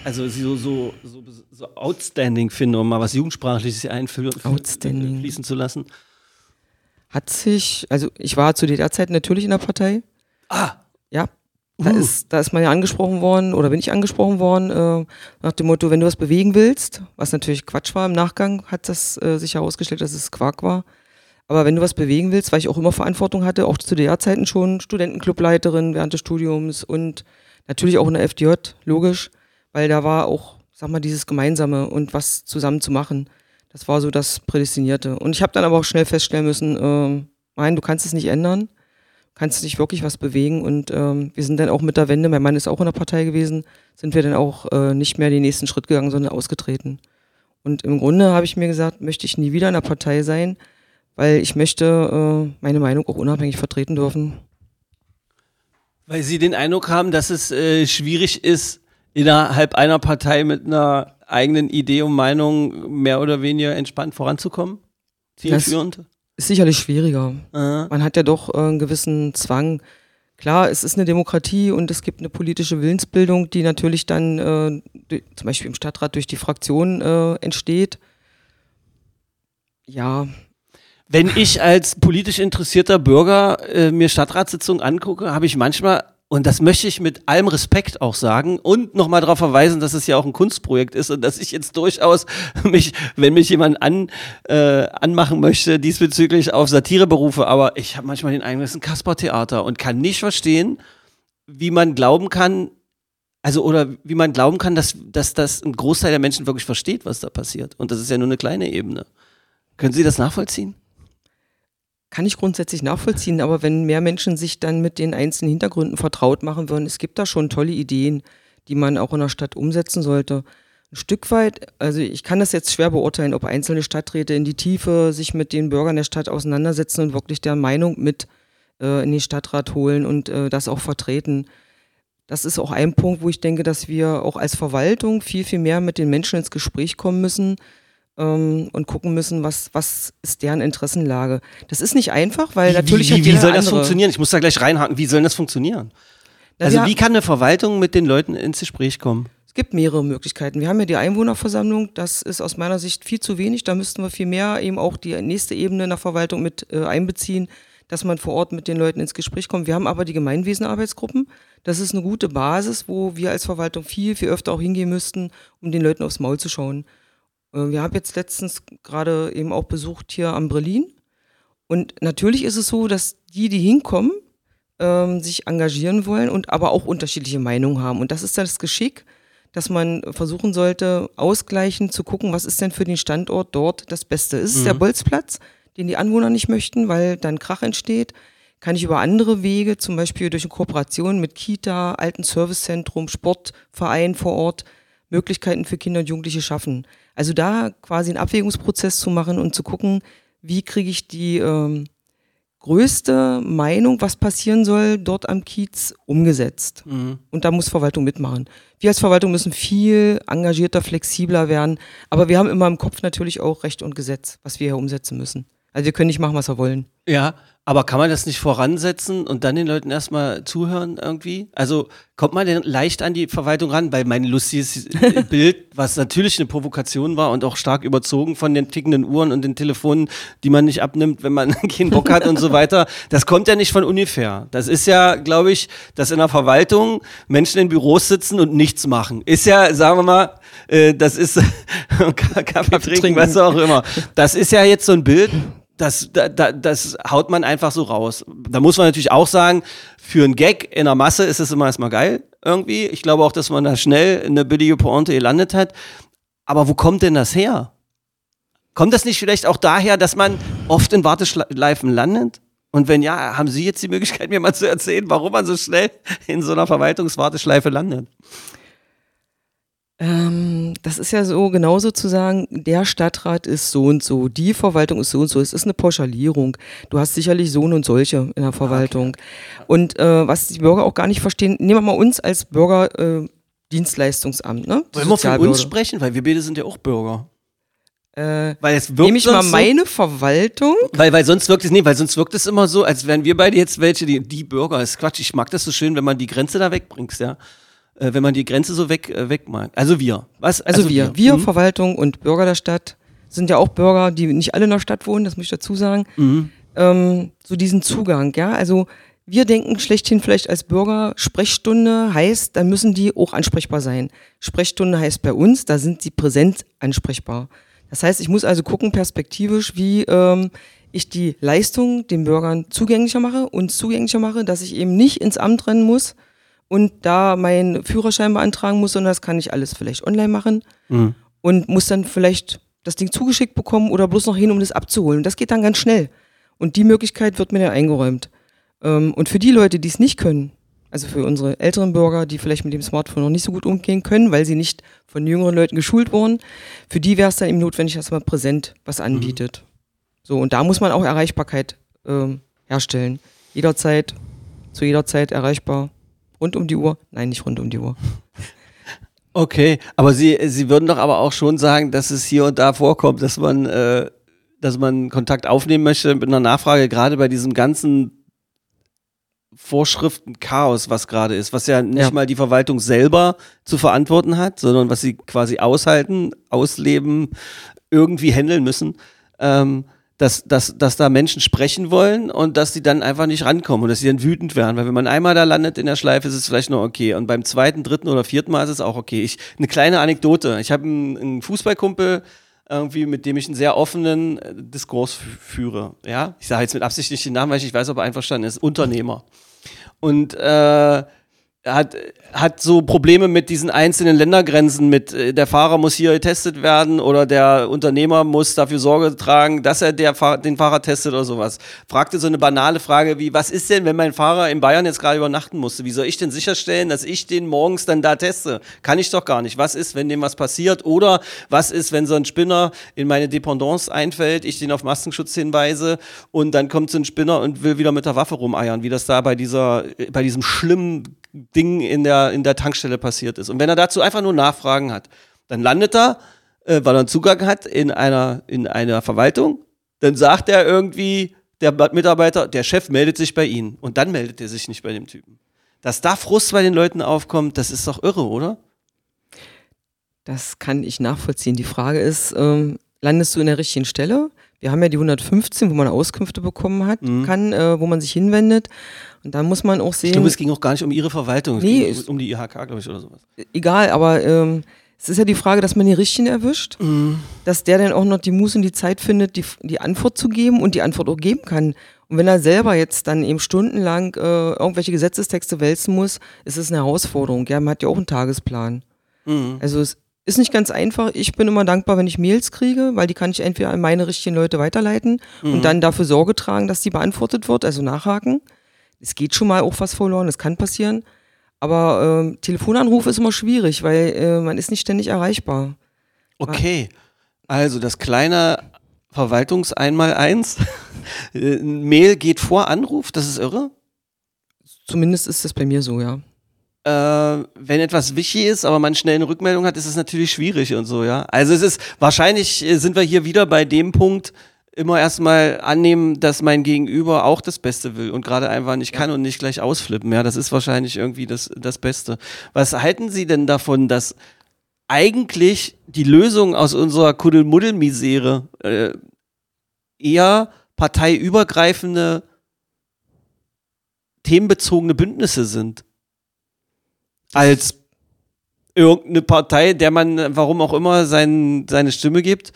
S2: also Sie so, so, so, so outstanding finde, um mal was Jugendsprachliches einfließen
S3: Outstanding.
S2: fließen zu lassen.
S3: Hat sich, also ich war zu der Zeit natürlich in der Partei.
S2: Ah,
S3: Ja. Da,
S2: Uh.
S3: ist, da ist man ja angesprochen worden oder bin ich angesprochen worden äh, nach dem Motto, wenn du was bewegen willst, was natürlich Quatsch war im Nachgang, hat das äh, sich herausgestellt, dass es Quark war. Aber wenn du was bewegen willst, weil ich auch immer Verantwortung hatte, auch zu der Zeiten schon Studentenclubleiterin während des Studiums und natürlich auch in der FDJ, logisch, weil da war auch, sag mal, dieses Gemeinsame und was zusammen zu machen. Das war so das Prädestinierte. Und ich habe dann aber auch schnell feststellen müssen, ähm, nein, du kannst es nicht ändern kannst nicht wirklich was bewegen. Und ähm, wir sind dann auch mit der Wende, mein Mann ist auch in der Partei gewesen, sind wir dann auch äh, nicht mehr den nächsten Schritt gegangen, sondern ausgetreten. Und im Grunde habe ich mir gesagt, möchte ich nie wieder in der Partei sein, weil ich möchte äh, meine Meinung auch unabhängig vertreten dürfen.
S2: weil Sie den Eindruck haben, dass es äh, schwierig ist, innerhalb einer Partei mit einer eigenen Idee und Meinung mehr oder weniger entspannt voranzukommen? Zielführend?
S3: Ist sicherlich schwieriger.
S2: Aha.
S3: Man hat ja doch äh, einen gewissen Zwang. Klar, es ist eine Demokratie und es gibt eine politische Willensbildung, die natürlich dann äh, durch, zum Beispiel im Stadtrat durch die Fraktion äh, entsteht. Ja,
S2: Wenn ich als politisch interessierter Bürger äh, mir Stadtratssitzungen angucke, habe ich manchmal, und das möchte ich mit allem Respekt auch sagen und nochmal darauf verweisen, dass es ja auch ein Kunstprojekt ist und dass ich jetzt durchaus mich, wenn mich jemand an, äh, anmachen möchte, diesbezüglich auf Satire berufe, aber ich habe manchmal den Eindruck, es ist ein Kaspertheater und kann nicht verstehen, wie man glauben kann, also oder wie man glauben kann, dass, dass das ein Großteil der Menschen wirklich versteht, was da passiert. Und das ist ja nur eine kleine Ebene. Können Sie das nachvollziehen?
S3: Kann ich grundsätzlich nachvollziehen, aber wenn mehr Menschen sich dann mit den einzelnen Hintergründen vertraut machen würden, es gibt da schon tolle Ideen, die man auch in der Stadt umsetzen sollte. Ein Stück weit, also ich kann das jetzt schwer beurteilen, ob einzelne Stadträte in die Tiefe sich mit den Bürgern der Stadt auseinandersetzen und wirklich der Meinung mit äh, in den Stadtrat holen und äh, das auch vertreten. Das ist auch ein Punkt, wo ich denke, dass wir auch als Verwaltung viel, viel mehr mit den Menschen ins Gespräch kommen müssen ähm, und gucken müssen, was, was ist deren Interessenlage. Das ist nicht einfach, weil natürlich
S2: wie,
S3: hat
S2: wie, wie
S3: jeder
S2: soll das
S3: andere.
S2: funktionieren? Ich muss da gleich reinhaken. Wie soll das funktionieren?
S3: Na,
S2: Also wie kann eine Verwaltung mit den Leuten ins Gespräch kommen?
S3: Es gibt mehrere Möglichkeiten. Wir haben ja die Einwohnerversammlung, das ist aus meiner Sicht viel zu wenig. Da müssten wir viel mehr eben auch die nächste Ebene in der Verwaltung mit äh, einbeziehen, dass man vor Ort mit den Leuten ins Gespräch kommt. Wir haben aber die Gemeinwesenarbeitsgruppen. Das ist eine gute Basis, wo wir als Verwaltung viel, viel öfter auch hingehen müssten, um den Leuten aufs Maul zu schauen. Äh, wir haben jetzt letztens gerade eben auch besucht hier am Berlin. Und natürlich ist es so, dass die, die hinkommen, ähm, sich engagieren wollen und aber auch unterschiedliche Meinungen haben. Und das ist das Geschick, dass man versuchen sollte, ausgleichend zu gucken, was ist denn für den Standort dort das Beste. Ist es der Bolzplatz, den die Anwohner nicht möchten, weil dann Krach entsteht? Kann ich über andere Wege, zum Beispiel durch eine Kooperation mit Kita, alten Servicezentrum, Sportverein vor Ort, Möglichkeiten für Kinder und Jugendliche schaffen? Also da quasi einen Abwägungsprozess zu machen und zu gucken, wie kriege ich die ähm, größte Meinung, was passieren soll, dort am Kiez umgesetzt. Und da muss Verwaltung mitmachen. Wir als Verwaltung müssen viel engagierter, flexibler werden. Aber wir haben immer im Kopf natürlich auch Recht und Gesetz, was wir hier umsetzen müssen. Also wir können nicht machen, was wir wollen.
S2: Ja, aber kann man das nicht voransetzen und dann den Leuten erstmal zuhören irgendwie? Also kommt man denn leicht an die Verwaltung ran? Weil mein lustiges Bild, was natürlich eine Provokation war und auch stark überzogen von den tickenden Uhren und den Telefonen, die man nicht abnimmt, wenn man keinen Bock hat und so weiter, das kommt ja nicht von ungefähr. Das ist ja, glaube ich, dass in der Verwaltung Menschen in Büros sitzen und nichts machen. Ist ja, sagen wir mal, äh, das ist Kaffee trinken,
S3: trinken.
S2: was auch immer. Das ist ja jetzt so ein Bild, das, da, da, das haut man einfach so raus. Da muss man natürlich auch sagen, für einen Gag in der Masse ist es immer erstmal geil irgendwie. Ich glaube auch, dass man da schnell eine billige Pointe gelandet hat. Aber wo kommt denn das her? Kommt das nicht vielleicht auch daher, dass man oft in Warteschleifen landet? Und wenn ja, haben Sie jetzt die Möglichkeit, mir mal zu erzählen, warum man so schnell in so einer Verwaltungswarteschleife landet?
S3: Ähm, das ist ja so genauso zu sagen, der Stadtrat ist so und so, die Verwaltung ist so und so. Es ist eine Pauschalierung. Du hast sicherlich so und solche in der Verwaltung. Und äh, was die Bürger auch gar nicht verstehen, nehmen wir mal uns als Bürger äh, Dienstleistungsamt, ne? Die
S2: Wollen wir von uns sprechen? Weil wir beide sind ja auch Bürger.
S3: Äh,
S2: Weil es wirkt
S3: nehme ich mal
S2: so-
S3: meine Verwaltung.
S2: Weil, weil sonst wirkt es, nee, weil sonst wirkt es immer so, als wären wir beide jetzt welche, die, die Bürger. Das ist Quatsch. Ich mag das so schön, wenn man die Grenze da wegbringst, ja. Äh, wenn man die Grenze so weg, äh, weg mag. Also wir. Was?
S3: Also, wir, wir,
S2: Mhm.
S3: Verwaltung und Bürger der Stadt sind ja auch Bürger, die nicht alle in der Stadt wohnen, das muss ich dazu sagen.
S2: Mhm.
S3: Ähm, so diesen Zugang, ja. Also wir denken schlechthin vielleicht als Bürger, Sprechstunde heißt, da müssen die auch ansprechbar sein. Sprechstunde heißt bei uns, da sind sie präsent ansprechbar. Das heißt, ich muss also gucken, perspektivisch, wie ähm, ich die Leistung den Bürgern zugänglicher mache und zugänglicher mache, dass ich eben nicht ins Amt rennen muss und da meinen Führerschein beantragen muss, sondern das kann ich alles vielleicht online machen und muss dann vielleicht das Ding zugeschickt bekommen oder bloß noch hin, um das abzuholen. Das geht dann ganz schnell. Und die Möglichkeit wird mir dann eingeräumt. Ähm, und für die Leute, die es nicht können, also für unsere älteren Bürger, die vielleicht mit dem Smartphone noch nicht so gut umgehen können, weil sie nicht von jüngeren Leuten geschult wurden, für die wäre es dann eben notwendig, dass man präsent was anbietet. So, und da muss man auch Erreichbarkeit ähm, herstellen. Jederzeit, zu jeder Zeit erreichbar. Rund um die Uhr? Nein, nicht rund um die Uhr.
S2: Okay, aber Sie, Sie würden doch aber auch schon sagen, dass es hier und da vorkommt, dass man, äh, dass man Kontakt aufnehmen möchte mit einer Nachfrage, gerade bei diesem ganzen Vorschriften Chaos, was gerade ist, was ja nicht
S3: Ja.
S2: mal die Verwaltung selber zu verantworten hat, sondern was sie quasi aushalten, ausleben, irgendwie handeln müssen, ähm, dass, dass, dass da Menschen sprechen wollen und dass die dann einfach nicht rankommen und dass sie dann wütend werden. Weil wenn man einmal da landet in der Schleife, ist es vielleicht noch okay. Und beim zweiten, dritten oder vierten Mal ist es auch okay. Ich, eine kleine Anekdote. Ich habe einen, einen Fußballkumpel, irgendwie, mit dem ich einen sehr offenen äh, Diskurs fü- führe. Ja, ich sage jetzt mit Absicht nicht den Namen, weil ich nicht weiß, ob er einverstanden ist. Unternehmer. Und äh, hat, hat so Probleme mit diesen einzelnen Ländergrenzen, mit äh, der Fahrer muss hier getestet werden oder der Unternehmer muss dafür Sorge tragen, dass er der den Fahrer testet oder sowas. Fragte so eine banale Frage wie, was ist denn, wenn mein Fahrer in Bayern jetzt gerade übernachten musste? Wie soll ich denn sicherstellen, dass ich den morgens dann da teste? Kann ich doch gar nicht. Was ist, wenn dem was passiert? Oder was ist, wenn so ein Spinner in meine Dependance einfällt, ich den auf Maskenschutz hinweise und dann kommt so ein Spinner und will wieder mit der Waffe rumeiern, wie das da bei dieser, bei diesem schlimmen Ding in der, in der Tankstelle passiert ist. Und wenn er dazu einfach nur Nachfragen hat, dann landet er, äh, weil er einen Zugang hat in einer, in einer Verwaltung, dann sagt er irgendwie, der Mitarbeiter, der Chef meldet sich bei Ihnen. Und dann meldet er sich nicht bei dem Typen. Dass da Frust bei den Leuten aufkommt, das ist doch irre, oder?
S3: Das kann ich nachvollziehen. Die Frage ist, ähm, landest du in der richtigen Stelle? Wir haben ja die 115, wo man Auskünfte bekommen hat,
S2: Mhm.
S3: kann, äh, wo man sich hinwendet. Und dann muss man auch
S2: Ich
S3: sehen,
S2: glaube, es ging auch gar nicht um Ihre Verwaltung, es
S3: Nee,
S2: ging
S3: es-
S2: um die IHK, glaube ich, oder sowas.
S3: egal, aber ähm, es ist ja die Frage, dass man den Richtigen erwischt,
S2: Mhm.
S3: dass der dann auch noch die Muße und die Zeit findet, die, die Antwort zu geben und die Antwort auch geben kann. Und wenn er selber jetzt dann eben stundenlang äh, irgendwelche Gesetzestexte wälzen muss, ist es eine Herausforderung. Ja, man hat ja auch einen Tagesplan.
S2: Mhm.
S3: Also es ist nicht ganz einfach. Ich bin immer dankbar, wenn ich Mails kriege, weil die kann ich entweder an meine richtigen Leute weiterleiten
S2: Mhm.
S3: und dann dafür Sorge tragen, dass die beantwortet wird, also nachhaken. Es geht schon mal auch was verloren, das kann passieren. Aber ähm, Telefonanruf ist immer schwierig, weil äh, man ist nicht ständig erreichbar.
S2: Okay, also das kleine Verwaltungs-Einmal-Eins. Äh, Mail geht vor Anruf, das ist irre.
S3: Zumindest ist das bei mir so, ja.
S2: Äh, wenn etwas wichtig ist, aber man schnell eine Rückmeldung hat, ist es natürlich schwierig und so, ja. Also es ist, wahrscheinlich äh, sind wir hier wieder bei dem Punkt, immer erstmal annehmen, dass mein Gegenüber auch das Beste will und gerade einfach nicht kann und nicht gleich ausflippen. Ja, das ist wahrscheinlich irgendwie das, das Beste. Was halten Sie denn davon, dass eigentlich die Lösung aus unserer Kuddelmuddel-Misere äh, eher parteiübergreifende, themenbezogene Bündnisse sind? Als irgendeine Partei, der man, warum auch immer, sein, seine Stimme gibt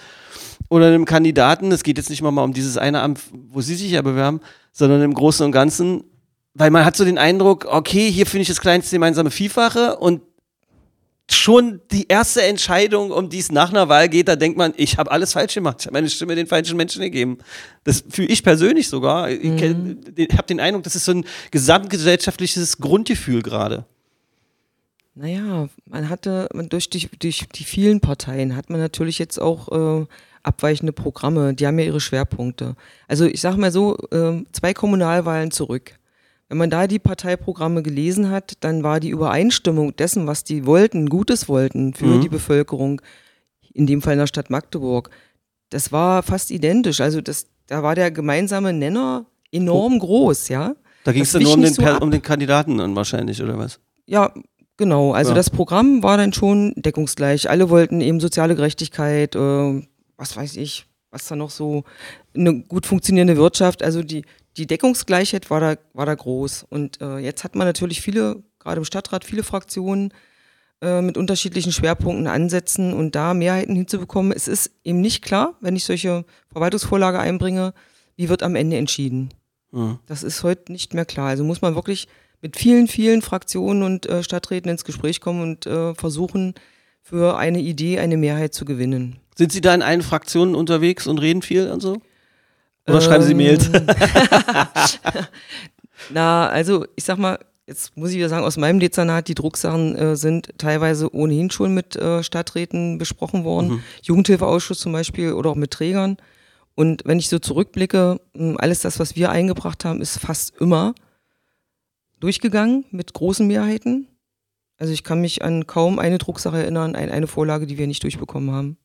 S2: oder einem Kandidaten, es geht jetzt nicht mal um dieses eine Amt, wo sie sich ja bewerben, sondern im Großen und Ganzen, weil man hat so den Eindruck, okay, hier finde ich das kleinste gemeinsame Vielfache und schon die erste Entscheidung, um die es nach einer Wahl geht, da denkt man, ich habe alles falsch gemacht, ich habe meine Stimme den falschen Menschen gegeben. Das fühle ich persönlich sogar. Ich habe den Eindruck, das ist so ein gesamtgesellschaftliches Grundgefühl gerade.
S3: Naja, man hatte, man durch, die, durch die vielen Parteien hat man natürlich jetzt auch äh, abweichende Programme, die haben ja ihre Schwerpunkte. Also ich sage mal so, ähm, zwei Kommunalwahlen zurück. Wenn man da die Parteiprogramme gelesen hat, dann war die Übereinstimmung dessen, was die wollten, Gutes wollten für
S2: Mhm.
S3: die Bevölkerung, in dem Fall in der Stadt Magdeburg, das war fast identisch. Also das, da war der gemeinsame Nenner enorm groß, ja.
S2: Da ging es dann nur um den,
S3: so
S2: um den Kandidaten dann wahrscheinlich, oder was?
S3: Ja, genau. Also
S2: Ja.
S3: das Programm war dann schon deckungsgleich. Alle wollten eben soziale Gerechtigkeit, äh, was weiß ich, was da noch so, eine gut funktionierende Wirtschaft. Also die, die Deckungsgleichheit war da, war da groß. Und äh, jetzt hat man natürlich viele, gerade im Stadtrat, viele Fraktionen äh, mit unterschiedlichen Schwerpunkten, Ansätzen und da Mehrheiten hinzubekommen. Es ist eben nicht klar, wenn ich solche Verwaltungsvorlage einbringe, wie wird am Ende entschieden.
S2: Mhm.
S3: Das ist heute nicht mehr klar. Also muss man wirklich mit vielen, vielen Fraktionen und äh, Stadträten ins Gespräch kommen und äh, versuchen, für eine Idee eine Mehrheit zu gewinnen.
S2: Sind Sie da in allen Fraktionen unterwegs und reden viel und so? Oder schreiben Sie
S3: Ähm,
S2: Mails?
S3: Na, also ich sag mal, jetzt muss ich wieder sagen, aus meinem Dezernat, die Drucksachen äh, sind teilweise ohnehin schon mit äh, Stadträten besprochen worden.
S2: Mhm.
S3: Jugendhilfeausschuss zum Beispiel oder auch mit Trägern. Und wenn ich so zurückblicke, mh, alles das, was wir eingebracht haben, ist fast immer durchgegangen mit großen Mehrheiten. Also ich kann mich an kaum eine Drucksache erinnern, ein, eine Vorlage, die wir nicht durchbekommen haben.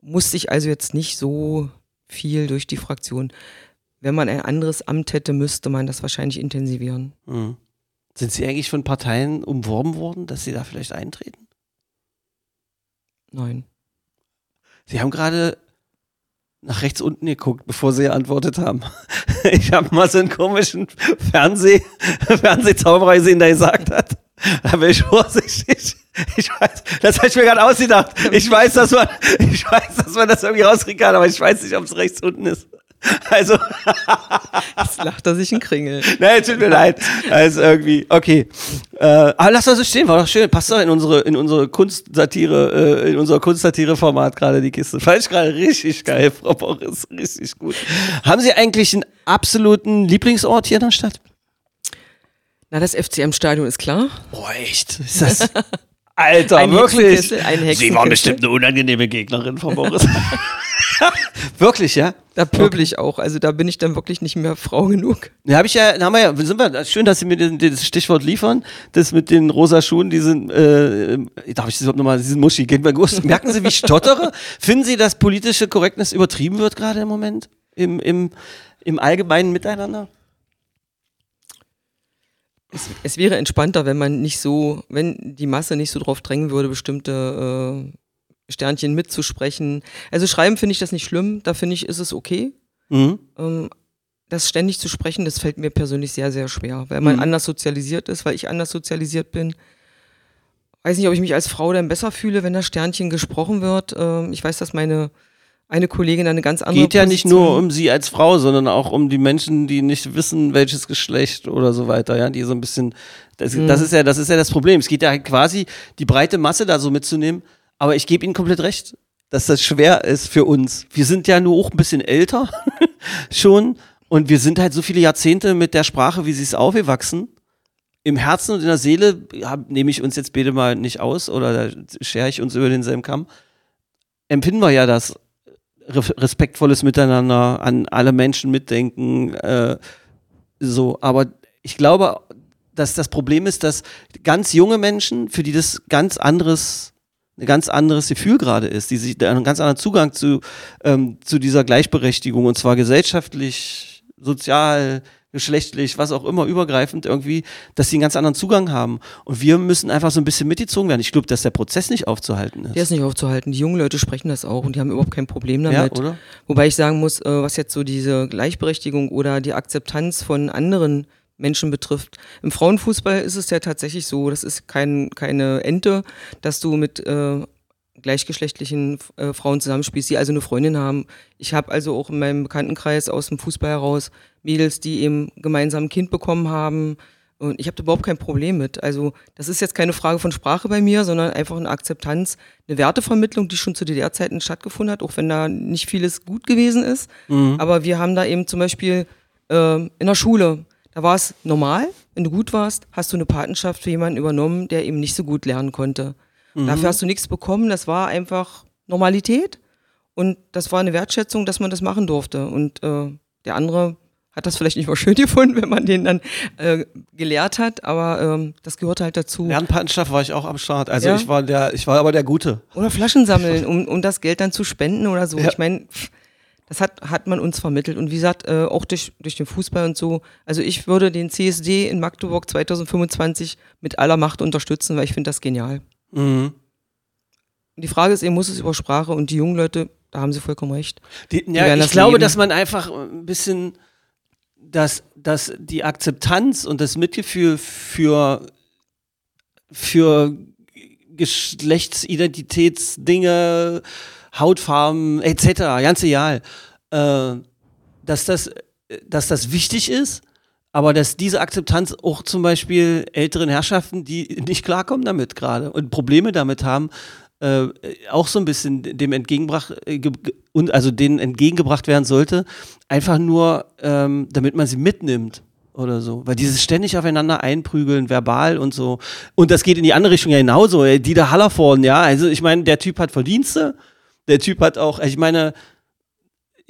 S3: Musste ich also jetzt nicht so viel durch die Fraktion. Wenn man ein anderes Amt hätte, müsste man das wahrscheinlich intensivieren.
S2: Mhm. Sind Sie eigentlich von Parteien umworben worden, dass Sie da vielleicht eintreten?
S3: Nein.
S2: Sie haben gerade nach rechts unten geguckt, bevor Sie geantwortet haben. Ich habe mal so einen komischen Fernseh Fernsehzauberer gesehen, der gesagt hat, da bin ich vorsichtig. Ich weiß, das habe ich mir gerade ausgedacht. Ich weiß, dass man, ich weiß, dass man das irgendwie rauskriegen kann, aber ich weiß nicht, ob es rechts unten ist. Also.
S3: Jetzt lacht er sich ein Kringel.
S2: Nein, tut mir leid. Also irgendwie, okay. Äh, aber lass das so stehen, war doch schön. Passt doch in unsere, in unsere Kunstsatire, äh, in unser Kunstsatire-Format gerade die Kiste. Fand ich gerade richtig geil, Frau Boris. Richtig gut. Haben Sie eigentlich einen absoluten Lieblingsort hier in der Stadt?
S3: Na, das FCM-Stadion ist klar.
S2: Boah, echt? Ist das. Alter,
S3: Ein
S2: wirklich. Sie waren
S3: Hexenkessel.
S2: bestimmt eine unangenehme Gegnerin von Boris. wirklich, ja?
S3: Da pöbel ich auch. Also da bin ich dann wirklich nicht mehr Frau genug.
S2: Ja, habe ich ja, haben wir ja, sind wir, schön, dass Sie mir das Stichwort liefern. Das mit den rosa Schuhen, die sind, äh, darf ich das überhaupt nochmal, diesen Muschi, geht mal gut. Merken Sie, wie ich stottere? Finden Sie, dass politische Korrektness übertrieben wird gerade im Moment? Im, im, im allgemeinen Miteinander?
S3: Es, es wäre entspannter, wenn man nicht so, wenn die Masse nicht so drauf drängen würde, bestimmte äh, Sternchen mitzusprechen. Also schreiben finde ich das nicht schlimm, da finde ich, ist es okay.
S2: Mhm.
S3: Ähm, das ständig zu sprechen, das fällt mir persönlich sehr, sehr schwer, weil man
S2: Mhm.
S3: anders sozialisiert ist, weil ich anders sozialisiert bin. Weiß nicht, ob ich mich als Frau dann besser fühle, wenn das Sternchen gesprochen wird. Ähm, ich weiß, dass meine eine Kollegin eine ganz andere
S2: Geht ja nicht
S3: Position-
S2: nur um Sie als Frau, sondern auch um die Menschen, die nicht wissen, welches Geschlecht oder so weiter, ja, die so ein bisschen, das,
S3: Mhm.
S2: das ist ja, das ist ja das Problem. Es geht ja quasi, die breite Masse da so mitzunehmen, aber ich gebe Ihnen komplett recht, dass das schwer ist für uns. Wir sind ja nur auch ein bisschen älter schon und wir sind halt so viele Jahrzehnte mit der Sprache, wie sie ist, aufgewachsen. Im Herzen und in der Seele ja, nehme ich uns jetzt beide mal nicht aus oder da schere ich uns über denselben Kamm. Empfinden wir ja das respektvolles Miteinander, an alle Menschen mitdenken, äh, so. Aber ich glaube, dass das Problem ist, dass ganz junge Menschen, für die das ganz anderes, ein ganz anderes Gefühl gerade ist, die sich einen ganz anderen Zugang zu, ähm, zu dieser Gleichberechtigung und zwar gesellschaftlich, sozial, geschlechtlich, was auch immer, übergreifend irgendwie, dass sie einen ganz anderen Zugang haben. Und wir müssen einfach so ein bisschen mitgezogen werden. Ich glaube, dass der Prozess nicht aufzuhalten ist.
S3: Der ist nicht aufzuhalten. Die jungen Leute sprechen das auch und die haben überhaupt kein Problem
S2: ja,
S3: damit.
S2: oder?
S3: Wobei ich sagen muss, äh, was jetzt so diese Gleichberechtigung oder die Akzeptanz von anderen Menschen betrifft. Im Frauenfußball ist es ja tatsächlich so, das ist kein, keine Ente, dass du mit äh, gleichgeschlechtlichen äh, Frauen zusammenspielst, die also eine Freundin haben. Ich habe also auch in meinem Bekanntenkreis aus dem Fußball heraus Mädels, die eben gemeinsam ein Kind bekommen haben. Und ich habe da überhaupt kein Problem mit. Also das ist jetzt keine Frage von Sprache bei mir, sondern einfach eine Akzeptanz, eine Wertevermittlung, die schon zu DDR-Zeiten stattgefunden hat, auch wenn da nicht vieles gut gewesen ist. Aber wir haben da eben zum Beispiel ähm, in der Schule, da war es normal, wenn du gut warst, hast du eine Patenschaft für jemanden übernommen, der eben nicht so gut lernen konnte. Dafür hast du nichts bekommen, das war einfach Normalität und das war eine Wertschätzung, dass man das machen durfte. Und äh, der andere hat das vielleicht nicht mal schön gefunden, wenn man den dann äh, gelehrt hat, aber ähm, das gehört halt dazu.
S2: Lernpatenschaft war ich auch am Start. Also
S3: Ja?
S2: ich war der, ich war aber der Gute.
S3: Oder Flaschen sammeln, um, um das Geld dann zu spenden oder so.
S2: Ja.
S3: Ich meine, das hat, hat man uns vermittelt. Und wie gesagt, äh, auch durch, durch den Fußball und so. Also ich würde den CSD in Magdeburg 2025 mit aller Macht unterstützen, weil ich finde das genial.
S2: Mhm.
S3: Die Frage ist eben, muss es über Sprache und die jungen Leute, da haben sie vollkommen recht.
S2: Die, ja,
S3: werden
S2: ich
S3: das
S2: glaube,
S3: leben.
S2: dass man einfach ein bisschen, dass, dass die Akzeptanz und das Mitgefühl für, für Geschlechtsidentitätsdinge, Hautfarben etc., ganz egal, äh, dass, das, dass das wichtig ist, aber dass diese Akzeptanz auch zum Beispiel älteren Herrschaften, die nicht klarkommen damit gerade und Probleme damit haben, äh, auch so ein bisschen dem entgegengebracht äh, und also denen entgegengebracht werden sollte, einfach nur, ähm, damit man sie mitnimmt oder so, weil dieses ständig aufeinander einprügeln, verbal und so, und das geht in die andere Richtung ja genauso. Ey, Dieter Hallervorden, ja, also ich meine, der Typ hat Verdienste, der Typ hat auch, ich meine,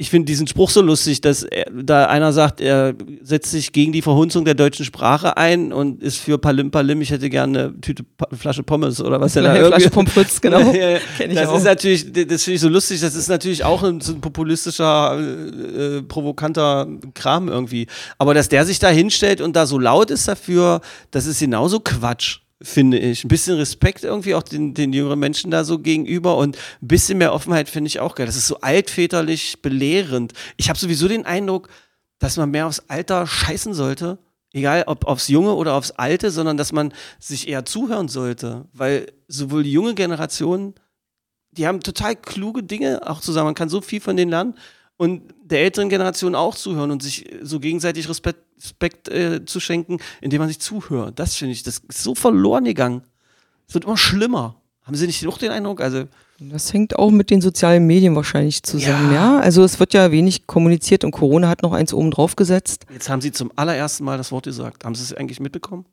S2: ich finde diesen Spruch so lustig, dass er, da einer sagt, er setzt sich gegen die Verhunzung der deutschen Sprache ein und ist für Palim Palim, ich hätte gerne eine Tüte, eine Flasche Pommes oder was er da irgendwie.
S3: Flasche Pommes genau.
S2: Ja, ja.
S3: Kenn ich
S2: das
S3: auch.
S2: ist natürlich, das finde ich so lustig, das ist natürlich auch ein, so ein populistischer, äh, äh, provokanter Kram irgendwie. Aber dass der sich da hinstellt und da so laut ist dafür, das ist genauso Quatsch finde ich. Ein bisschen Respekt irgendwie auch den, den jüngeren Menschen da so gegenüber und ein bisschen mehr Offenheit finde ich auch geil. Das ist so altväterlich belehrend. Ich habe sowieso den Eindruck, dass man mehr aufs Alter scheißen sollte. Egal ob aufs Junge oder aufs Alte, sondern dass man sich eher zuhören sollte. Weil sowohl die junge Generation, die haben total kluge Dinge auch zusammen. Man kann so viel von denen lernen. Und der älteren Generation auch zuhören und sich so gegenseitig Respekt, Respekt äh, zu schenken, indem man sich zuhört. Das finde ich, das ist so verloren gegangen. Es wird immer schlimmer. Haben Sie nicht auch den Eindruck? Also,
S3: Das hängt auch mit den sozialen Medien wahrscheinlich zusammen,
S2: Ja.
S3: ja. Also es wird ja wenig kommuniziert und Corona hat noch eins oben drauf gesetzt.
S2: jetzt haben Sie zum allerersten Mal das Wort gesagt. Haben Sie es eigentlich mitbekommen?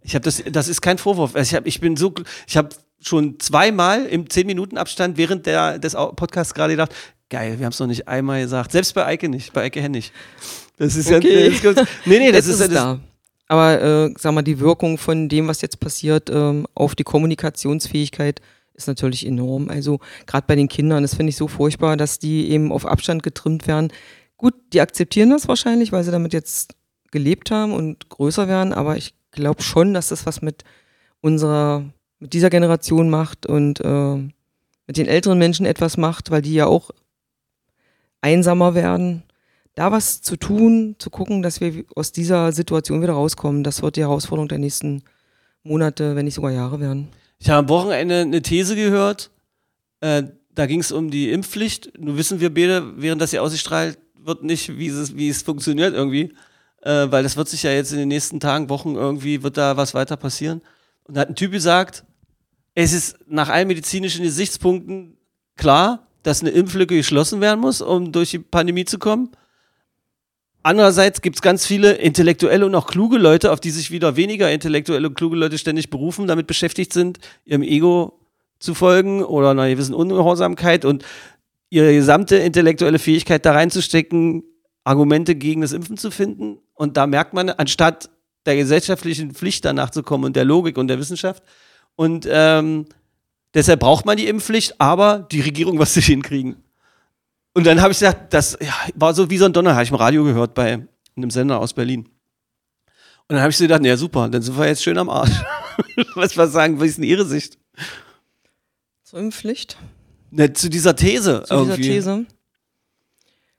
S2: Ich habe das, das ist kein Vorwurf. Also ich, hab, ich bin so, ich habe schon zweimal im 10-Minuten-Abstand während der, des Podcasts gerade gedacht, geil, wir haben es noch nicht einmal gesagt. Selbst bei Eike nicht, bei Eike Hennig. Das ist
S3: Okay.
S2: ja, das, nee, nee, das ist, das,
S3: da. Aber äh, sag mal, die Wirkung von dem, was jetzt passiert, ähm, auf die Kommunikationsfähigkeit ist natürlich enorm. Also gerade bei den Kindern, das finde ich so furchtbar, dass die eben auf Abstand getrimmt werden. Gut, die akzeptieren das wahrscheinlich, weil sie damit jetzt gelebt haben und größer werden, aber ich glaube schon, dass das was mit unserer, mit dieser Generation macht und äh, mit den älteren Menschen etwas macht, weil die ja auch einsamer werden. Da was zu tun, zu gucken, dass wir aus dieser Situation wieder rauskommen, das wird die Herausforderung der nächsten Monate, wenn nicht sogar Jahre werden.
S2: Ich habe am Wochenende eine These gehört. Äh, da ging es um die Impfpflicht. Nun wissen wir beide, während das hier ausgestrahlt wird, nicht, wie es, wie es funktioniert irgendwie. Äh, weil das wird sich ja jetzt in den nächsten Tagen, Wochen irgendwie, wird da was weiter passieren. Und da hat ein Typ gesagt, es ist nach allen medizinischen Gesichtspunkten klar, dass eine Impflücke geschlossen werden muss, um durch die Pandemie zu kommen. Andererseits gibt es ganz viele intellektuelle und auch kluge Leute, auf die sich wieder weniger intellektuelle und kluge Leute ständig berufen, damit beschäftigt sind, ihrem Ego zu folgen oder einer gewissen Ungehorsamkeit und ihre gesamte intellektuelle Fähigkeit da reinzustecken, Argumente gegen das Impfen zu finden. Und da merkt man, anstatt der gesellschaftlichen Pflicht danach zu kommen und der Logik und der Wissenschaft. Und ähm, deshalb braucht man die Impfpflicht, aber die Regierung wird es nicht hinkriegen. Und dann habe ich gesagt, das ja, war so wie so ein Donner, habe ich im Radio gehört bei einem Sender aus Berlin. Und dann habe ich so gedacht, ja super, dann sind wir jetzt schön am Arsch. was, was sagen, was ist denn Ihre Sicht?
S3: Zur Impfpflicht,
S2: Ne, zu dieser These
S3: zu dieser
S2: irgendwie.
S3: These.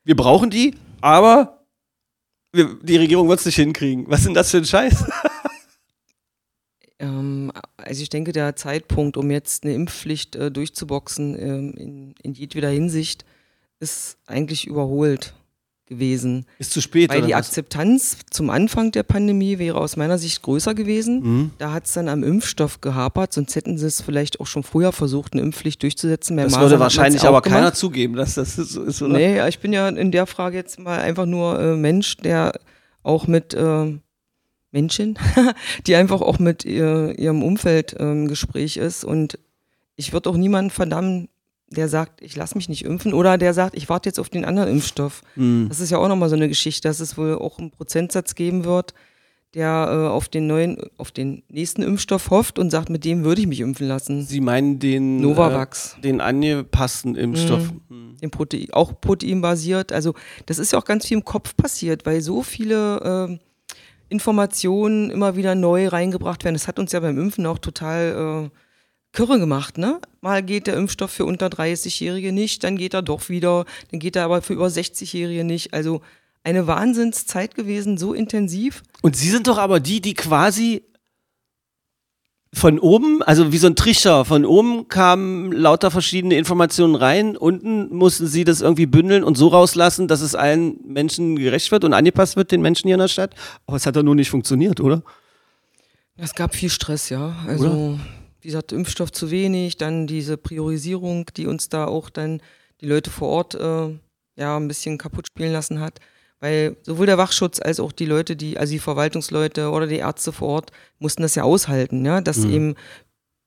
S2: Wir brauchen die, aber wir, die Regierung wird es nicht hinkriegen. Was ist denn das für ein Scheiß?
S3: Ähm, also ich denke, der Zeitpunkt, um jetzt eine Impfpflicht äh, durchzuboxen ähm, in, in jedweder Hinsicht, ist eigentlich überholt gewesen.
S2: Ist zu spät,
S3: Weil die
S2: was?
S3: Akzeptanz zum Anfang der Pandemie wäre aus meiner Sicht größer gewesen.
S2: Mhm.
S3: Da hat es dann am Impfstoff gehapert, sonst hätten sie es vielleicht auch schon früher versucht, eine Impfpflicht durchzusetzen. Bei
S2: Das
S3: Masern
S2: würde wahrscheinlich aber keiner
S3: gemacht.
S2: zugeben, dass das so ist, oder?
S3: Nee, ich bin ja in der Frage jetzt mal einfach nur äh, Mensch, der auch mit äh, Menschen, die einfach auch mit ihr, ihrem Umfeld äh, im Gespräch ist. Und ich würde auch niemanden verdammen, der sagt, ich lasse mich nicht impfen oder der sagt, ich warte jetzt auf den anderen Impfstoff.
S2: Mhm.
S3: Das ist ja auch nochmal so eine Geschichte, dass es wohl auch einen Prozentsatz geben wird, der äh, auf den neuen, auf den nächsten Impfstoff hofft und sagt, mit dem würde ich mich impfen lassen.
S2: Sie meinen den
S3: Novavax.
S2: Äh, den angepassten Impfstoff. Mhm.
S3: den Protein, auch proteinbasiert. Also das ist ja auch ganz viel im Kopf passiert, weil so viele ähm, Informationen immer wieder neu reingebracht werden. Das hat uns ja beim Impfen auch total äh, Kürre gemacht, ne? Mal geht der Impfstoff für unter 30-Jährige nicht, dann geht er doch wieder, dann geht er aber für über 60-Jährige nicht. Also eine Wahnsinnszeit gewesen, so intensiv.
S2: Und Sie sind doch aber die, die quasi von oben, also wie so ein Trichter, von oben kamen lauter verschiedene Informationen rein, unten mussten Sie das irgendwie bündeln und so rauslassen, dass es allen Menschen gerecht wird und angepasst wird, den Menschen hier in der Stadt. Aber es hat doch nur nicht funktioniert, oder?
S3: Es gab viel Stress, ja. Also, wie gesagt, Impfstoff zu wenig, dann diese Priorisierung, die uns da auch dann die Leute vor Ort äh, ja ein bisschen kaputt spielen lassen hat. Weil sowohl der Wachschutz als auch die Leute, die, also die Verwaltungsleute oder die Ärzte vor Ort, mussten das ja aushalten, ja, dass eben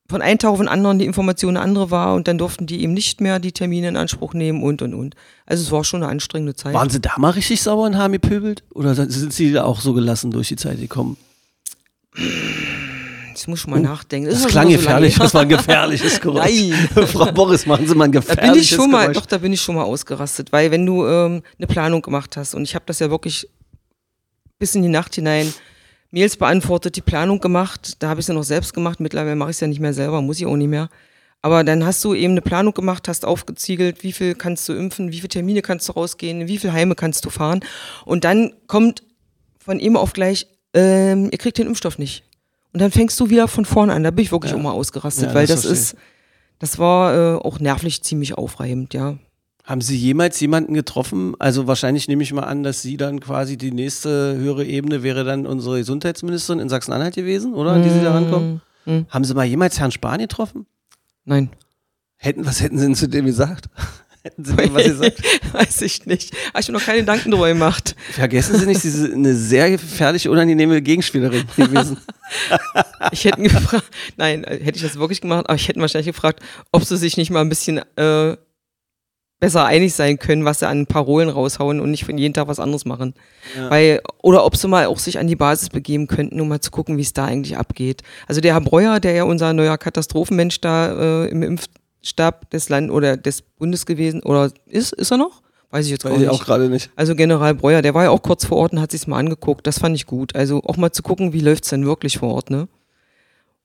S3: von einem Tag auf den anderen die Information eine andere war und dann durften die eben nicht mehr die Termine in Anspruch nehmen und und und. Also es war schon eine anstrengende Zeit.
S2: Waren Sie da mal richtig sauer und haben gepöbelt? Oder sind Sie da auch so gelassen durch die Zeit gekommen?
S3: Ich muss schon mal nachdenken.
S2: Das
S3: ist
S2: klang
S3: so lange
S2: gefährlich,
S3: her.
S2: das war ein gefährliches Geräusch.
S3: Nein.
S2: Frau Boris, machen Sie mal ein
S3: Da
S2: gefährliches
S3: bin ich schon mal,
S2: Geräusch.
S3: doch, da bin ich schon mal ausgerastet, weil wenn du ähm, eine Planung gemacht hast und ich habe das ja wirklich bis in die Nacht hinein Mails beantwortet, die Planung gemacht, da habe ich sie noch selbst gemacht, mittlerweile mache ich es ja nicht mehr selber, muss ich auch nicht mehr. Aber dann hast du eben eine Planung gemacht, hast aufgeziegelt, wie viel kannst du impfen, wie viele Termine kannst du rausgehen, wie viele Heime kannst du fahren. Und dann kommt von ihm auf gleich, ähm, ihr kriegt den Impfstoff nicht. Und dann fängst du wieder von vorne an. Da bin ich wirklich
S2: Ja.
S3: auch mal ausgerastet,
S2: Ja,
S3: weil
S2: das
S3: das, ist, das war äh, auch nervlich ziemlich aufreibend, ja.
S2: Haben Sie jemals jemanden getroffen? Also wahrscheinlich nehme ich mal an, dass Sie dann quasi die nächste höhere Ebene wäre dann unsere Gesundheitsministerin in Sachsen-Anhalt gewesen, oder? An die Sie da rankommen?
S3: Hm.
S2: Haben Sie mal jemals Herrn Spahn getroffen?
S3: Nein.
S2: Hätten, was hätten Sie denn zu dem gesagt? Hätten Sie dem was gesagt?
S3: Weiß ich nicht. Habe ich mir noch keine Gedanken drüber gemacht.
S2: Vergessen Sie nicht, Sie sind eine sehr gefährliche, unangenehme Gegenspielerin gewesen.
S3: Ich hätte gefragt, nein, äh, hätte ich das wirklich gemacht, aber ich hätte wahrscheinlich gefragt, ob sie sich nicht mal ein bisschen äh, besser einig sein können, was sie an Parolen raushauen und nicht von jeden Tag was anderes machen.
S2: Ja.
S3: Weil, oder ob sie mal auch sich an die Basis begeben könnten, um mal zu gucken, wie es da eigentlich abgeht. Also der Herr Breuer, der ja unser neuer Katastrophenmensch da äh, im Impfstab des Land oder des Bundes gewesen, oder ist, ist er noch? Weiß ich jetzt gar
S2: Weiß
S3: nicht.
S2: ich auch gerade nicht.
S3: Also General Breuer, der war ja auch kurz vor Ort und hat sich's mal angeguckt. Das fand ich gut. Also auch mal zu gucken, wie läuft's denn wirklich vor Ort, ne?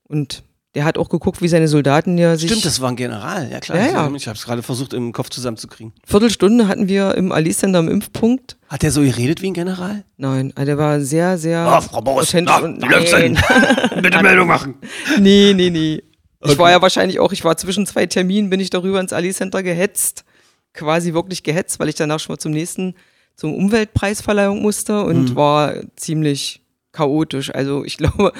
S3: Und der hat auch geguckt, wie seine Soldaten ja sich.
S2: Stimmt, das war ein General. Ja klar.
S3: Ja,
S2: ich
S3: ja.
S2: Ich habe es gerade versucht, im Kopf zusammenzukriegen.
S3: Viertelstunde hatten wir im Ali-Center am Impfpunkt.
S2: Hat der so geredet wie ein General?
S3: Nein, also der war sehr, sehr.
S2: Ah, Frau Boris, na,
S3: und-
S2: wie läuft's denn? Bitte Meldung machen.
S3: nee, nee, nee. Ich war ja wahrscheinlich auch, ich war zwischen zwei Terminen, bin ich darüber ins Ali-Center gehetzt. Quasi wirklich gehetzt, weil ich danach schon mal zum nächsten, zum Umweltpreisverleihung musste und
S2: Mhm.
S3: war ziemlich chaotisch. Also ich glaube,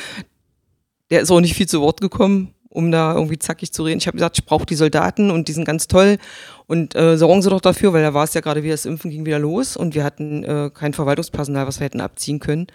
S3: der ist auch nicht viel zu Wort gekommen, um da irgendwie zackig zu reden. Ich habe gesagt, ich brauche die Soldaten und die sind ganz toll und äh, sorgen Sie doch dafür, weil da war es ja gerade wieder, das Impfen ging wieder los und wir hatten äh, kein Verwaltungspersonal, was wir hätten abziehen können.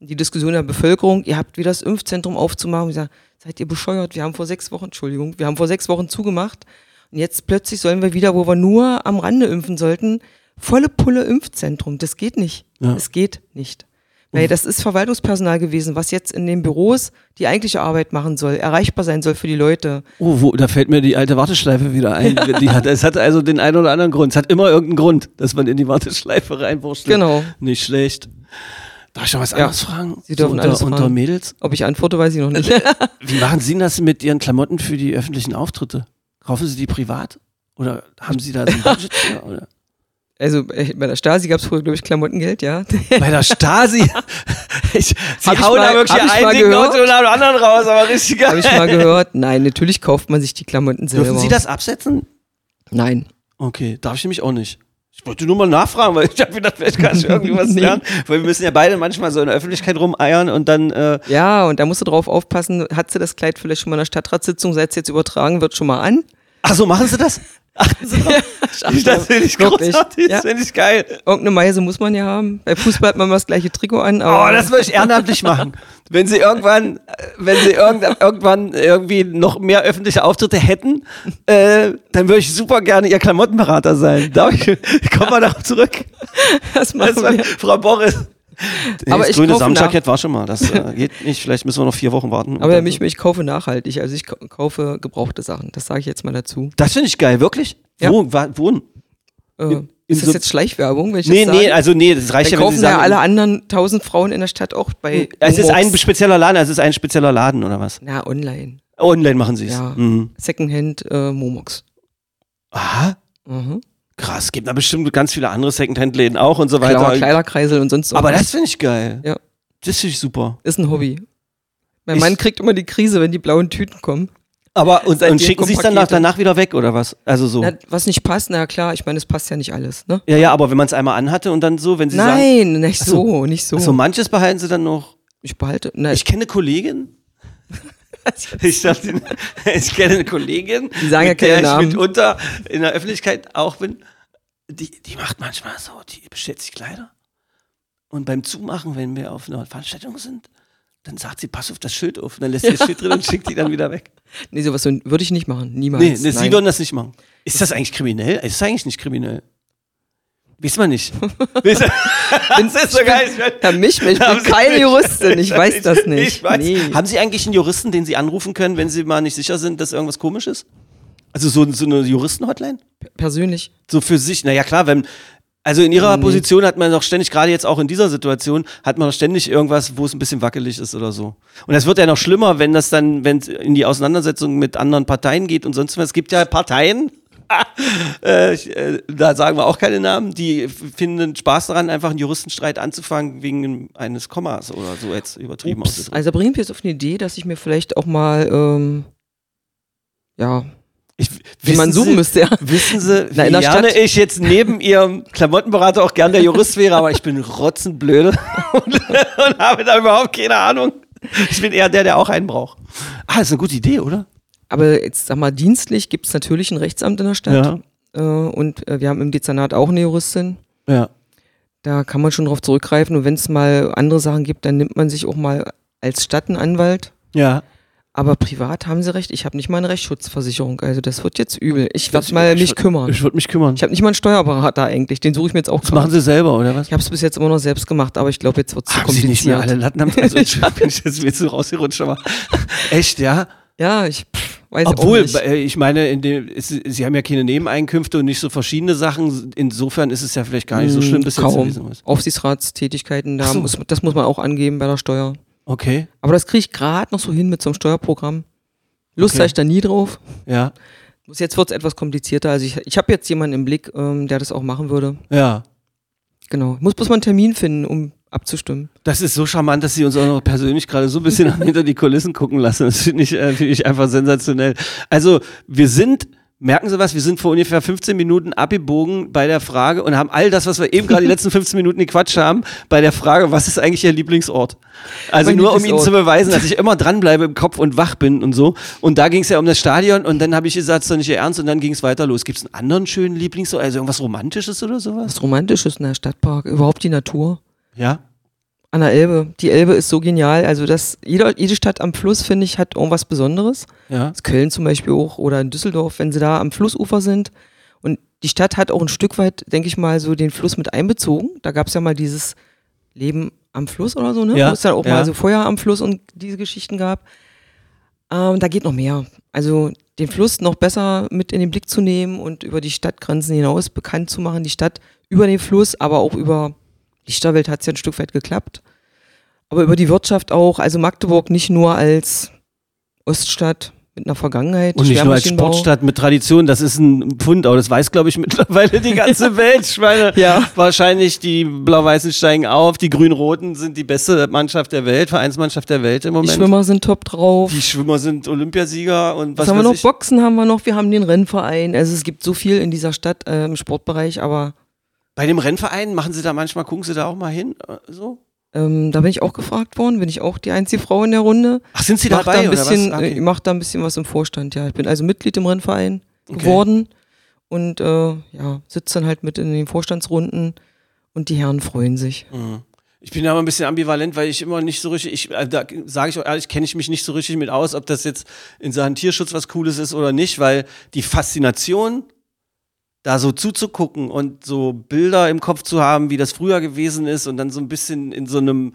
S3: Die Diskussion der Bevölkerung, ihr habt wieder das Impfzentrum aufzumachen. Ich sage, seid ihr bescheuert? Wir haben vor sechs Wochen, Entschuldigung, wir haben vor sechs Wochen zugemacht und jetzt plötzlich sollen wir wieder, wo wir nur am Rande impfen sollten, volle Pulle Impfzentrum. Das geht nicht.
S2: Ja.
S3: Das geht nicht. Weil das ist Verwaltungspersonal gewesen, was jetzt in den Büros die eigentliche Arbeit machen soll, erreichbar sein soll für die Leute.
S2: Oh, wo, da fällt mir die alte Warteschleife wieder ein. Die hat, es hat also den einen oder anderen Grund. Es hat immer irgendeinen Grund, dass man in die Warteschleife reinwurschtelt.
S3: Genau.
S2: Nicht schlecht. Darf ich noch was
S3: Ja.
S2: anderes fragen?
S3: Sie dürfen
S2: unter,
S3: alles
S2: unter
S3: fragen.
S2: Mädels?
S3: Ob ich antworte, weiß ich noch nicht.
S2: Wie machen Sie das mit Ihren Klamotten für die öffentlichen Auftritte? Kaufen Sie die privat? Oder haben Sie da so ein Budget für? Oder?
S3: Also äh, bei der Stasi gab es früher, glaube ich, Klamottengeld, ja.
S2: Bei der Stasi? Ich, Sie
S3: Hab ich
S2: hauen
S3: mal-
S2: da wirklich
S3: ich
S2: einen
S3: mal
S2: dicken
S3: gehört.
S2: Nach dem anderen raus, aber richtig geil.
S3: Habe ich mal gehört. Nein, natürlich kauft man sich die Klamotten selber.
S2: Dürfen Sie das absetzen?
S3: Nein.
S2: Okay, darf ich nämlich auch nicht. Ich wollte nur mal nachfragen, weil ich habe gedacht, vielleicht kann ich irgendwie was lernen. Weil wir müssen ja beide manchmal so in der Öffentlichkeit rumeiern und dann, äh,
S3: Ja, und da musst du drauf aufpassen, hat sie das Kleid vielleicht schon mal in der Stadtratssitzung, seit es jetzt übertragen wird, schon mal an?
S2: ach so, machen Sie das? Ach so, ich, das finde ich großartig,
S3: Ja.
S2: das finde ich geil.
S3: Irgendeine Meise muss man ja haben. Bei Fußball hat man immer das gleiche Trikot an,
S2: Oh, das würde ich ehrenamtlich machen. Wenn Sie irgendwann, äh, wenn Sie irgend, irgendwann irgendwie noch mehr öffentliche Auftritte hätten, äh, dann würde ich super gerne Ihr Klamottenberater sein. Darf ich, komm mal darauf zurück.
S3: das
S2: Das
S3: machen
S2: war,
S3: wir.
S2: Frau Boris.
S3: Aber
S2: das
S3: ich
S2: grüne Samtjackett war schon mal. Das äh, geht nicht. Vielleicht müssen wir noch vier Wochen warten.
S3: Aber
S2: dann-
S3: ich, kaufe nachhaltig, also ich kau- kaufe gebrauchte Sachen. Das sage ich jetzt mal dazu.
S2: das finde ich geil, wirklich.
S3: Ja.
S2: Wo, wa, wo?
S3: Äh, ist
S2: so-
S3: das jetzt Schleichwerbung, wenn ich
S2: Nee,
S3: das
S2: nee, also nee, das reicht ja, wenn Sie
S3: kaufen ja
S2: sagen.
S3: alle anderen tausend Frauen in der Stadt auch bei
S2: es ist ein spezieller Laden, es ist ein spezieller Laden oder was?
S3: Na, online.
S2: Online machen Sie es.
S3: Ja.
S2: Mhm.
S3: Secondhand äh, Momox.
S2: Aha,
S3: Mhm.
S2: Krass. Es gibt da bestimmt ganz viele andere Secondhand-Läden auch und so weiter.
S3: Klar, Kleiderkreisel und sonst
S2: Aber
S3: irgendwas.
S2: das finde ich geil.
S3: Ja.
S2: Das finde ich super.
S3: ist ein Hobby. Mein
S2: Ich-
S3: Mann kriegt immer die Krise, wenn die blauen Tüten kommen.
S2: Aber und, und schicken Sie es dann danach wieder weg oder was? Also so.
S3: Na, was nicht passt, na klar, ich meine, es passt ja nicht alles, ne?
S2: ja, ja, aber wenn man es einmal anhatte und dann so, wenn Sie sagen,
S3: Nein, nicht
S2: Ach so.
S3: so, nicht so.
S2: so manches behalten Sie dann noch.
S3: ich behalte, na,
S2: Ich kenne Kollegin. Ich, dachte, ich kenne eine Kollegin,
S3: Die sagen ja
S2: mit der
S3: keine
S2: ich
S3: Namen.
S2: mitunter in der Öffentlichkeit auch bin. Die, die macht manchmal so, die bestellt sich Kleider. Und beim Zumachen, wenn wir auf einer Veranstaltung sind, Dann sagt sie, pass auf das Schild auf. Und dann lässt sie das Schild drin und schickt die dann wieder weg.
S3: Nee, sowas so- würde ich nicht machen. Niemals.
S2: Nee, nee Sie würden das nicht machen. Ist das eigentlich kriminell? Ist das eigentlich nicht kriminell? Weiß man nicht. Das ist so geil.
S3: Herr Michel, ich bin keine Juristin, ich weiß das nicht.
S2: Ich weiß.
S3: Nee.
S2: Haben Sie eigentlich einen Juristen, den Sie anrufen können, wenn Sie mal nicht sicher sind, dass irgendwas komisch ist? Also so, so eine Juristen-Hotline?
S3: Persönlich.
S2: So für sich? Naja, klar, wenn. Also in ihrer
S3: Nee.
S2: Position hat man doch ständig, gerade jetzt auch in dieser Situation, hat man doch ständig irgendwas, wo es ein bisschen wackelig ist oder so. Und das wird ja noch schlimmer, wenn das dann, wenn es in die Auseinandersetzung mit anderen Parteien geht und sonst was. Es gibt ja Parteien, äh, ich, äh, da sagen wir auch keine Namen, die finden Spaß daran, einfach einen Juristenstreit anzufangen wegen eines Kommas oder so jetzt übertrieben
S3: Ups. Also bringt mich jetzt auf eine Idee, dass ich mir vielleicht auch mal, ähm, ja,
S2: Ich,
S3: wie man suchen
S2: Sie,
S3: müsste, ja.
S2: Wissen Sie,
S3: Na,
S2: wie gerne ich jetzt neben Ihrem Klamottenberater auch gern der Jurist wäre, aber ich bin rotzenblöde und, und habe da überhaupt keine Ahnung. Ich bin eher der, der auch einen braucht. Ah, das ist eine gute Idee, oder?
S3: Aber jetzt sag mal, dienstlich gibt es natürlich ein Rechtsamt in der Stadt. Äh, und äh, wir haben im Dezernat auch eine Juristin.
S2: Ja.
S3: Da kann man schon drauf zurückgreifen. Und wenn es mal andere Sachen gibt, dann nimmt man sich auch mal als Stadt einen Anwalt.
S2: Ja.
S3: Aber privat haben Sie recht, ich habe nicht mal eine Rechtsschutzversicherung. Also das wird jetzt übel. Ich werde mal
S2: ich
S3: mich
S2: würd-
S3: kümmern.
S2: Ich würde mich kümmern.
S3: Ich habe nicht mal einen Steuerberater eigentlich. Den suche ich mir jetzt auch
S2: das machen Sie selber, oder was?
S3: Ich habe es bis jetzt immer noch selbst gemacht, aber ich glaube, jetzt wird es zu
S2: Haben Sie nicht mehr alle
S3: kompliziert.
S2: Latten am Also, ich bin ich jetzt mir zu rausgerutscht, aber echt, ja?
S3: Ja, ich pff, weiß
S2: Obwohl, äh, ich meine, in dem, es, Sie haben ja keine Nebeneinkünfte und nicht so verschiedene Sachen. Insofern ist es ja vielleicht gar nicht so schlimm bis jetzt
S3: Hm, Kaum.
S2: gewesen. ist.
S3: Aufsichtsratstätigkeiten, da
S2: so.
S3: muss, das muss man auch angeben bei der Steuer.
S2: Okay,
S3: Aber das kriege ich gerade noch so hin mit so einem Steuerprogramm. Lust
S2: Okay.
S3: habe ich da nie drauf.
S2: ja,
S3: Jetzt wird es etwas komplizierter. Also ich, ich habe jetzt jemanden im Blick, ähm, der das auch machen würde.
S2: ja.
S3: Genau. Ich muss bloß mal einen Termin finden, um abzustimmen.
S2: Das ist so charmant, dass Sie uns auch noch persönlich gerade so ein bisschen hinter die Kulissen gucken lassen. Das finde ich, äh, finde ich einfach sensationell. Also, wir sind, merken Sie was, wir sind vor ungefähr 15 Minuten abgebogen bei der Frage und haben all das, was wir eben gerade die letzten 15 Minuten gequatscht haben, bei der Frage, was ist eigentlich Ihr Lieblingsort? Also
S3: Mein
S2: nur, um Ihnen zu beweisen, dass ich immer dranbleibe im Kopf und wach bin und so. Und da ging es ja um das Stadion und dann habe ich gesagt, es ist nicht Ihr Ernst und dann ging es weiter los. Gibt es einen anderen schönen Lieblingsort, also irgendwas Romantisches oder sowas?
S3: Was Romantisches in der Stadtpark, überhaupt die Natur.
S2: Ja?
S3: An der Elbe. Die Elbe ist so genial. Also das, jede, jede Stadt am Fluss, finde ich, hat irgendwas Besonderes.
S2: Ja?
S3: Das Köln zum Beispiel auch oder in Düsseldorf, wenn sie da am Flussufer sind. Und die Stadt hat auch ein Stück weit, denke ich mal, so den Fluss mit einbezogen. Da gab es ja mal dieses Leben am Fluss oder so, ne?
S2: Ja,
S3: Wo es dann auch
S2: ja.
S3: mal so Feuer am Fluss und diese Geschichten gab. Ähm, da geht noch mehr. Also den Fluss noch besser mit in den Blick zu nehmen und über die Stadtgrenzen hinaus bekannt zu machen. Die Stadt über den Fluss, aber auch über Lichterwelt hat es ja ein Stück weit geklappt. Aber über die Wirtschaft auch. Also Magdeburg nicht nur als Oststadt mit einer Vergangenheit.
S2: Und nicht nur als. Sportstadt mit Tradition, das ist ein Pfund, aber das weiß, glaube ich, mittlerweile die ganze Welt. Ich meine,
S3: Ja.
S2: wahrscheinlich die Blau-Weißen steigen auf, die Grün-Roten sind die beste Mannschaft der Welt, Vereinsmannschaft der Welt im
S3: Die
S2: Moment.
S3: Schwimmer sind top drauf.
S2: Die Schwimmer sind Olympiasieger und was,
S3: Was haben wir noch?
S2: ich.
S3: Boxen haben wir noch. Wir haben den Rennverein. Also es gibt so viel in dieser Stadt äh, im Sportbereich, aber
S2: Bei dem Rennverein machen sie da manchmal, gucken sie da auch mal hin? äh, So?
S3: ähm, da bin ich auch gefragt worden. Bin ich auch die einzige Frau in der Runde.
S2: Ach, sind sie
S3: Mach da
S2: dabei
S3: ein bisschen,
S2: oder was?
S3: äh,
S2: Okay.
S3: ich mach da ein bisschen was im Vorstand. Ja, ich bin also Mitglied im Rennverein
S2: Okay.
S3: geworden und äh, ja sitze dann halt mit in den Vorstandsrunden und die Herren freuen sich.
S2: Mhm. Ich bin aber ein bisschen ambivalent, weil ich immer nicht so richtig, ich, äh, da sage ich auch ehrlich, kenne ich mich nicht so richtig mit aus, ob das jetzt in Sachen Tierschutz was Cooles ist oder nicht, weil die Faszination, da so zuzugucken und so Bilder im Kopf zu haben, wie das früher gewesen ist und dann so ein bisschen in so einem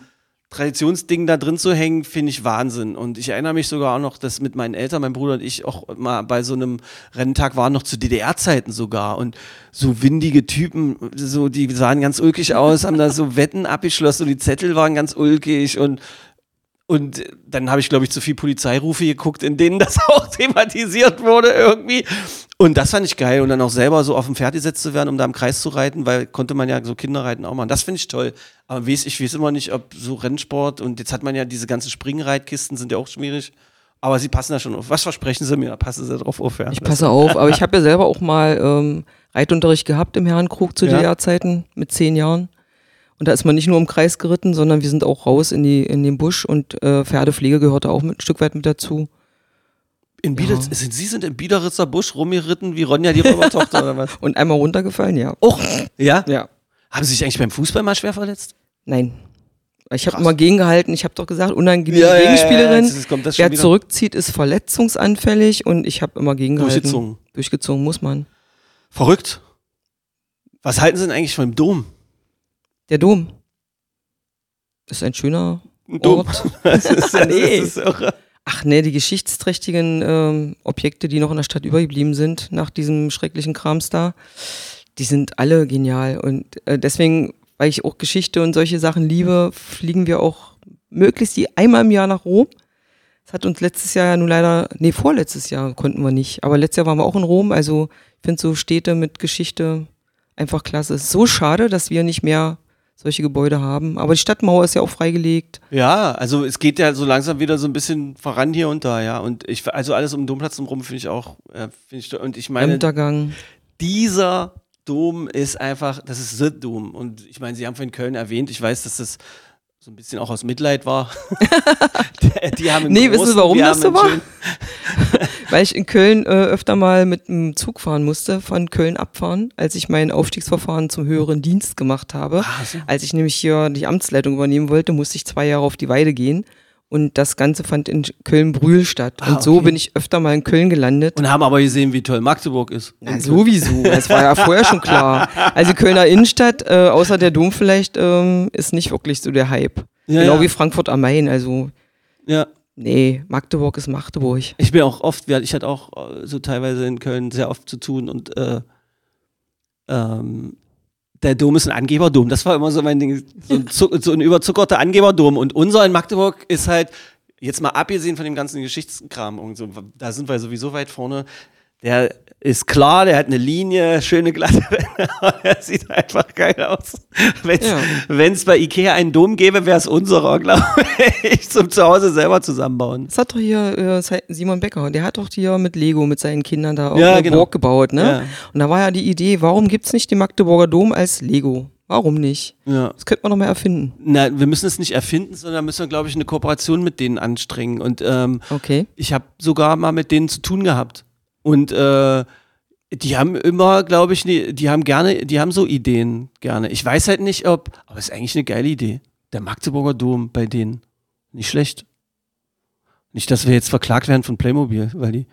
S2: Traditionsding da drin zu hängen, finde ich Wahnsinn. Und ich erinnere mich sogar auch noch, dass mit meinen Eltern, mein Bruder und ich auch mal bei so einem Renntag waren, noch zu DDR-Zeiten sogar. Und so windige Typen, so, die sahen ganz ulkig aus, haben da so Wetten abgeschlossen und die Zettel waren ganz ulkig und und dann habe ich, glaube ich, zu viel Polizeirufe geguckt, in denen das auch thematisiert wurde irgendwie. Und das fand ich geil. Und dann auch selber so auf dem Pferd gesetzt zu werden, um da im Kreis zu reiten, weil konnte man ja so Kinderreiten auch machen. Das finde ich toll. Aber weiß, ich weiß immer nicht, ob so Rennsport und jetzt hat man ja diese ganzen Springreitkisten, sind ja auch schwierig. Aber sie passen da schon auf. Was versprechen sie mir? Passen sie drauf auf, ja.
S3: Ich passe auf, aber ich habe ja selber auch mal ähm, Reitunterricht gehabt im Herrenkrug zu
S2: Ja.
S3: DDR-Zeiten mit zehn Jahren. Und da ist man nicht nur im Kreis geritten, sondern wir sind auch raus in, die, in den Busch und äh, Pferdepflege gehörte auch mit, ein Stück weit mit dazu.
S2: In Biederitz, sind, Sie sind im Biederitzer Busch rumgeritten wie Ronja die Räubertochter oder was?
S3: Und einmal runtergefallen, ja.
S2: Och, ja?
S3: Ja.
S2: Haben Sie sich eigentlich beim Fußball mal schwer verletzt?
S3: Nein. Ich habe immer gegengehalten. Ich habe doch gesagt, unangenehme
S2: Ja, ja, ja,
S3: Gegenspielerin.
S2: das schon
S3: Wer
S2: wieder.
S3: zurückzieht, ist verletzungsanfällig und ich habe immer gegengehalten.
S2: Durchgezogen.
S3: Durchgezogen muss man.
S2: Verrückt. Was halten Sie denn eigentlich von dem Dom?
S3: Der Dom ist ein schöner
S2: Dom.
S3: Ort.
S2: Das ist, ja-
S3: Nee.
S2: das ist irre.
S3: Ach nee, die geschichtsträchtigen ähm, Objekte, die noch in der Stadt übergeblieben sind nach diesem schrecklichen Krams da, die sind alle genial. Und äh, deswegen, weil ich auch Geschichte und solche Sachen liebe, fliegen wir auch möglichst die einmal im Jahr nach Rom. Das hat uns letztes Jahr ja nun leider, nee, vorletztes Jahr konnten wir nicht. Aber letztes Jahr waren wir auch in Rom. Also ich finde so Städte mit Geschichte einfach klasse. Es ist so schade, dass wir nicht mehr solche Gebäude haben. Aber die Stadtmauer ist ja auch freigelegt.
S2: Ja, also es geht ja so langsam wieder so ein bisschen voran hier und da, ja. Und ich, also alles um den Domplatz rum finde ich auch, äh, finde ich, und ich meine,
S3: Untergang.
S2: dieser Dom ist einfach, das ist The Dom. Und ich meine, Sie haben vorhin Köln erwähnt, ich weiß, dass das so ein bisschen auch aus Mitleid war. die, die haben
S3: Nee, wissen Sie, warum das so war? Weil ich in Köln äh, öfter mal mit dem Zug fahren musste, von Köln abfahren, als ich mein Aufstiegsverfahren zum höheren Dienst gemacht habe.
S2: Ah, so.
S3: Als ich nämlich hier die Amtsleitung übernehmen wollte, musste ich zwei Jahre auf die Weide gehen. Und das Ganze fand in Köln-Brühl statt.
S2: Ah,
S3: und so
S2: okay.
S3: bin ich öfter mal in Köln gelandet.
S2: Und haben aber gesehen, wie toll Magdeburg ist.
S3: Na, sowieso, das war ja vorher schon klar. Also Kölner Innenstadt, äh, außer der Dom vielleicht, ähm, ist nicht wirklich so der Hype.
S2: Ja,
S3: genau
S2: ja.
S3: wie Frankfurt am Main. Also,
S2: Ja.
S3: nee, Magdeburg ist Magdeburg.
S2: Ich bin auch oft, ich hatte auch äh, so teilweise in Köln sehr oft zu tun und äh, ähm, der Dom ist ein Angeberdom. Das war immer so mein Ding. So ein, so ein überzuckerter Angeberdom. Und unser in Magdeburg ist halt, jetzt mal abgesehen von dem ganzen Geschichtskram und so, da sind wir sowieso weit vorne. Der ist klar, der hat eine Linie, schöne glatte Wände, aber er sieht einfach geil aus. Wenn es
S3: Ja.
S2: bei Ikea einen Dom gäbe, wäre es unserer, glaube ich, zum Zuhause selber zusammenbauen.
S3: Das hat doch hier äh, Simon Becker, der hat doch hier mit Lego mit seinen Kindern da auch
S2: Ja,
S3: eine
S2: genau.
S3: Burg gebaut, ne?
S2: Ja.
S3: Und da war ja die Idee, warum gibt's nicht den Magdeburger Dom als Lego? Warum nicht?
S2: Ja.
S3: Das könnte man doch mal erfinden.
S2: Na, wir müssen es nicht erfinden, sondern müssen, glaube ich, eine Kooperation mit denen anstrengen. Und ähm,
S3: Okay.
S2: ich habe sogar mal mit denen zu tun gehabt. Und äh, die haben immer, glaube ich, ne, die haben gerne, die haben so Ideen gerne. Ich weiß halt nicht, ob, aber es ist eigentlich eine geile Idee. Der Magdeburger Dom bei denen. Nicht schlecht. Nicht, dass wir jetzt verklagt werden von Playmobil, weil die.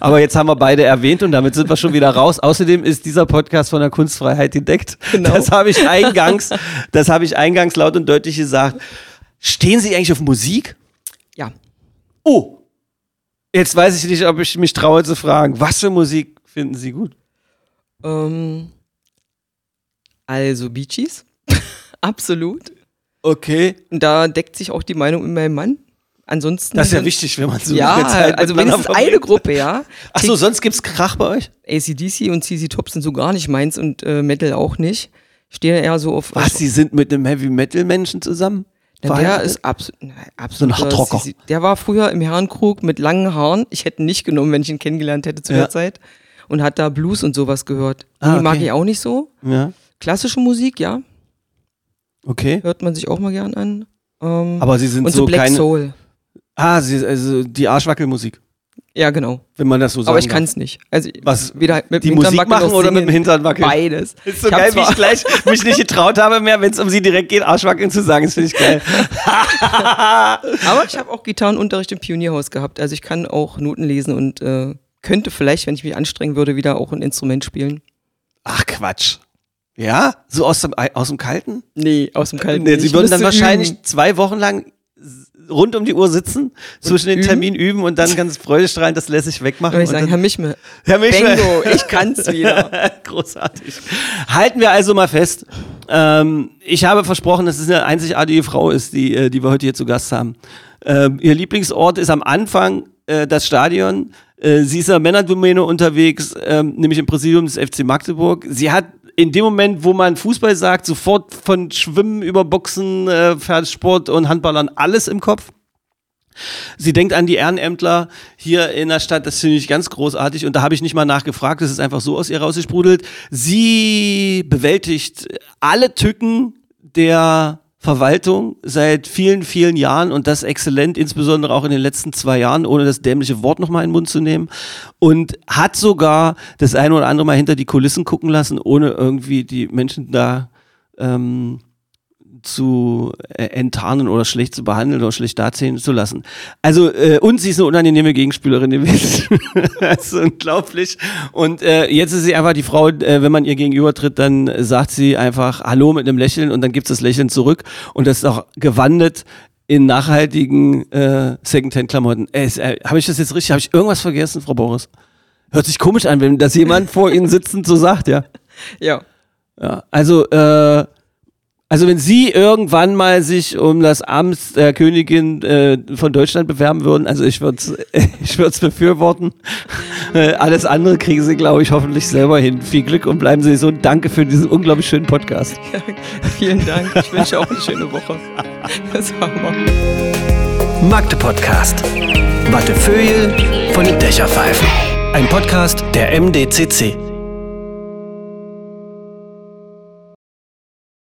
S2: aber jetzt haben wir beide erwähnt und damit sind wir schon wieder raus. Außerdem ist dieser Podcast von der Kunstfreiheit gedeckt.
S3: Genau.
S2: Das habe ich eingangs, das habe ich eingangs laut und deutlich gesagt. Stehen Sie eigentlich auf Musik?
S3: Ja.
S2: Oh, jetzt weiß ich nicht, ob ich mich traue zu fragen. Was für Musik finden Sie gut?
S3: Ähm, also Beaches. Absolut.
S2: Okay.
S3: Und da deckt sich auch die Meinung mit meinem Mann. Ansonsten.
S2: Das ist ja wichtig, wenn man so
S3: Ja,
S2: viel Zeit
S3: also wenigstens eine
S2: verbringt.
S3: Gruppe, ja.
S2: Ach so, sonst gibt's Krach bei euch?
S3: ACDC und CC Top sind so gar nicht meins und äh, Metal auch nicht. Stehen eher so auf.
S2: Was, Sie sind mit einem Heavy-Metal-Menschen zusammen?
S3: Na, der ist abs absolut.
S2: ein Hardrocker.
S3: Der war früher im Herrenkrug mit langen Haaren. Ich hätte ihn nicht genommen, wenn ich ihn kennengelernt hätte zu
S2: Ja.
S3: der Zeit. Und hat da Blues und sowas gehört.
S2: Ah,
S3: Die mag
S2: okay.
S3: ich auch nicht so.
S2: Ja,
S3: Klassische Musik, ja,
S2: okay.
S3: hört man sich auch mal gern an. Ähm,
S2: Aber Sie sind
S3: und so,
S2: so
S3: Black
S2: keine...
S3: Soul.
S2: Ah, Sie, also die Arschwackelmusik,
S3: Ja, genau.
S2: wenn man das so sagt.
S3: Aber ich kann es nicht. Also
S2: Was,
S3: weder mit
S2: die
S3: dem
S2: Musik machen
S3: noch
S2: oder mit dem. Hintern wackeln?
S3: Beides.
S2: Ist so
S3: Ich
S2: geil, wie ich gleich mich nicht getraut habe mehr, wenn es um sie direkt geht, Arschwackeln zu sagen. Das finde ich geil.
S3: Aber ich habe auch Gitarrenunterricht im Pionierhaus gehabt. Also ich kann auch Noten lesen und äh, könnte vielleicht, wenn ich mich anstrengen würde, wieder auch ein Instrument spielen.
S2: Ach, Quatsch. Ja? So aus dem, aus dem Kalten?
S3: Nee, aus dem Kalten.
S2: Nee, sie würden dann wahrscheinlich
S3: üben.
S2: zwei Wochen lang rund um die Uhr sitzen, zwischen den? Terminen üben und dann ganz freudestrahlend das lässig wegmachen.
S3: Würde ich
S2: und
S3: sagen, Herr Michme,
S2: Herr Michel.
S3: Bingo, ich kann's wieder.
S2: Großartig. Halten wir also mal fest. Ähm, ich habe versprochen, dass es eine einzigartige Frau ist, die, äh, die wir heute hier zu Gast haben. Ähm, ihr Lieblingsort ist am Anfang äh, das Stadion. Äh, sie ist in der Männerdomäne unterwegs, ähm, nämlich im Präsidium des FC Magdeburg. Sie hat in dem Moment, wo man Fußball sagt, sofort von Schwimmen über Boxen, äh, Pferdesport und Handballern alles im Kopf. Sie denkt an die Ehrenämtler hier in der Stadt, das finde ich ganz großartig und da habe ich nicht mal nachgefragt, das ist einfach so aus ihr rausgesprudelt. Sie bewältigt alle Tücken der Verwaltung seit vielen, vielen Jahren und das exzellent, insbesondere auch in den letzten zwei Jahren, ohne das dämliche Wort nochmal in den Mund zu nehmen. Und hat sogar das eine oder andere Mal hinter die Kulissen gucken lassen, ohne irgendwie die Menschen da ähm, zu äh, enttarnen oder schlecht zu behandeln oder schlecht dazählen zu lassen. Also, äh, und sie ist eine unangenehme Gegenspielerin gewesen. das ist unglaublich. Und äh, jetzt ist sie einfach die Frau, äh, wenn man ihr gegenübertritt, dann sagt sie einfach Hallo mit einem Lächeln und dann gibt es das Lächeln zurück. Und das ist auch gewandelt in nachhaltigen äh, Secondhand-Klamotten. Äh, äh, habe ich das jetzt richtig? Habe ich irgendwas vergessen, Frau Boris? Hört sich komisch an, wenn das jemand vor Ihnen sitzend so sagt, ja.
S3: Ja.
S2: Ja, also, äh, also wenn Sie irgendwann mal sich um das Amt der Königin äh, von Deutschland bewerben würden, also ich würde es ich würd's befürworten. Äh, alles andere kriegen Sie, glaube ich, hoffentlich selber hin. Viel Glück und bleiben Sie so. Danke für diesen unglaublich schönen Podcast.
S3: ja vielen Dank. Ich wünsche auch eine schöne Woche. Das war mal.
S1: Magde Podcast. Wattefeuille von den Dächerpfeifen. Ein Podcast der MDCC.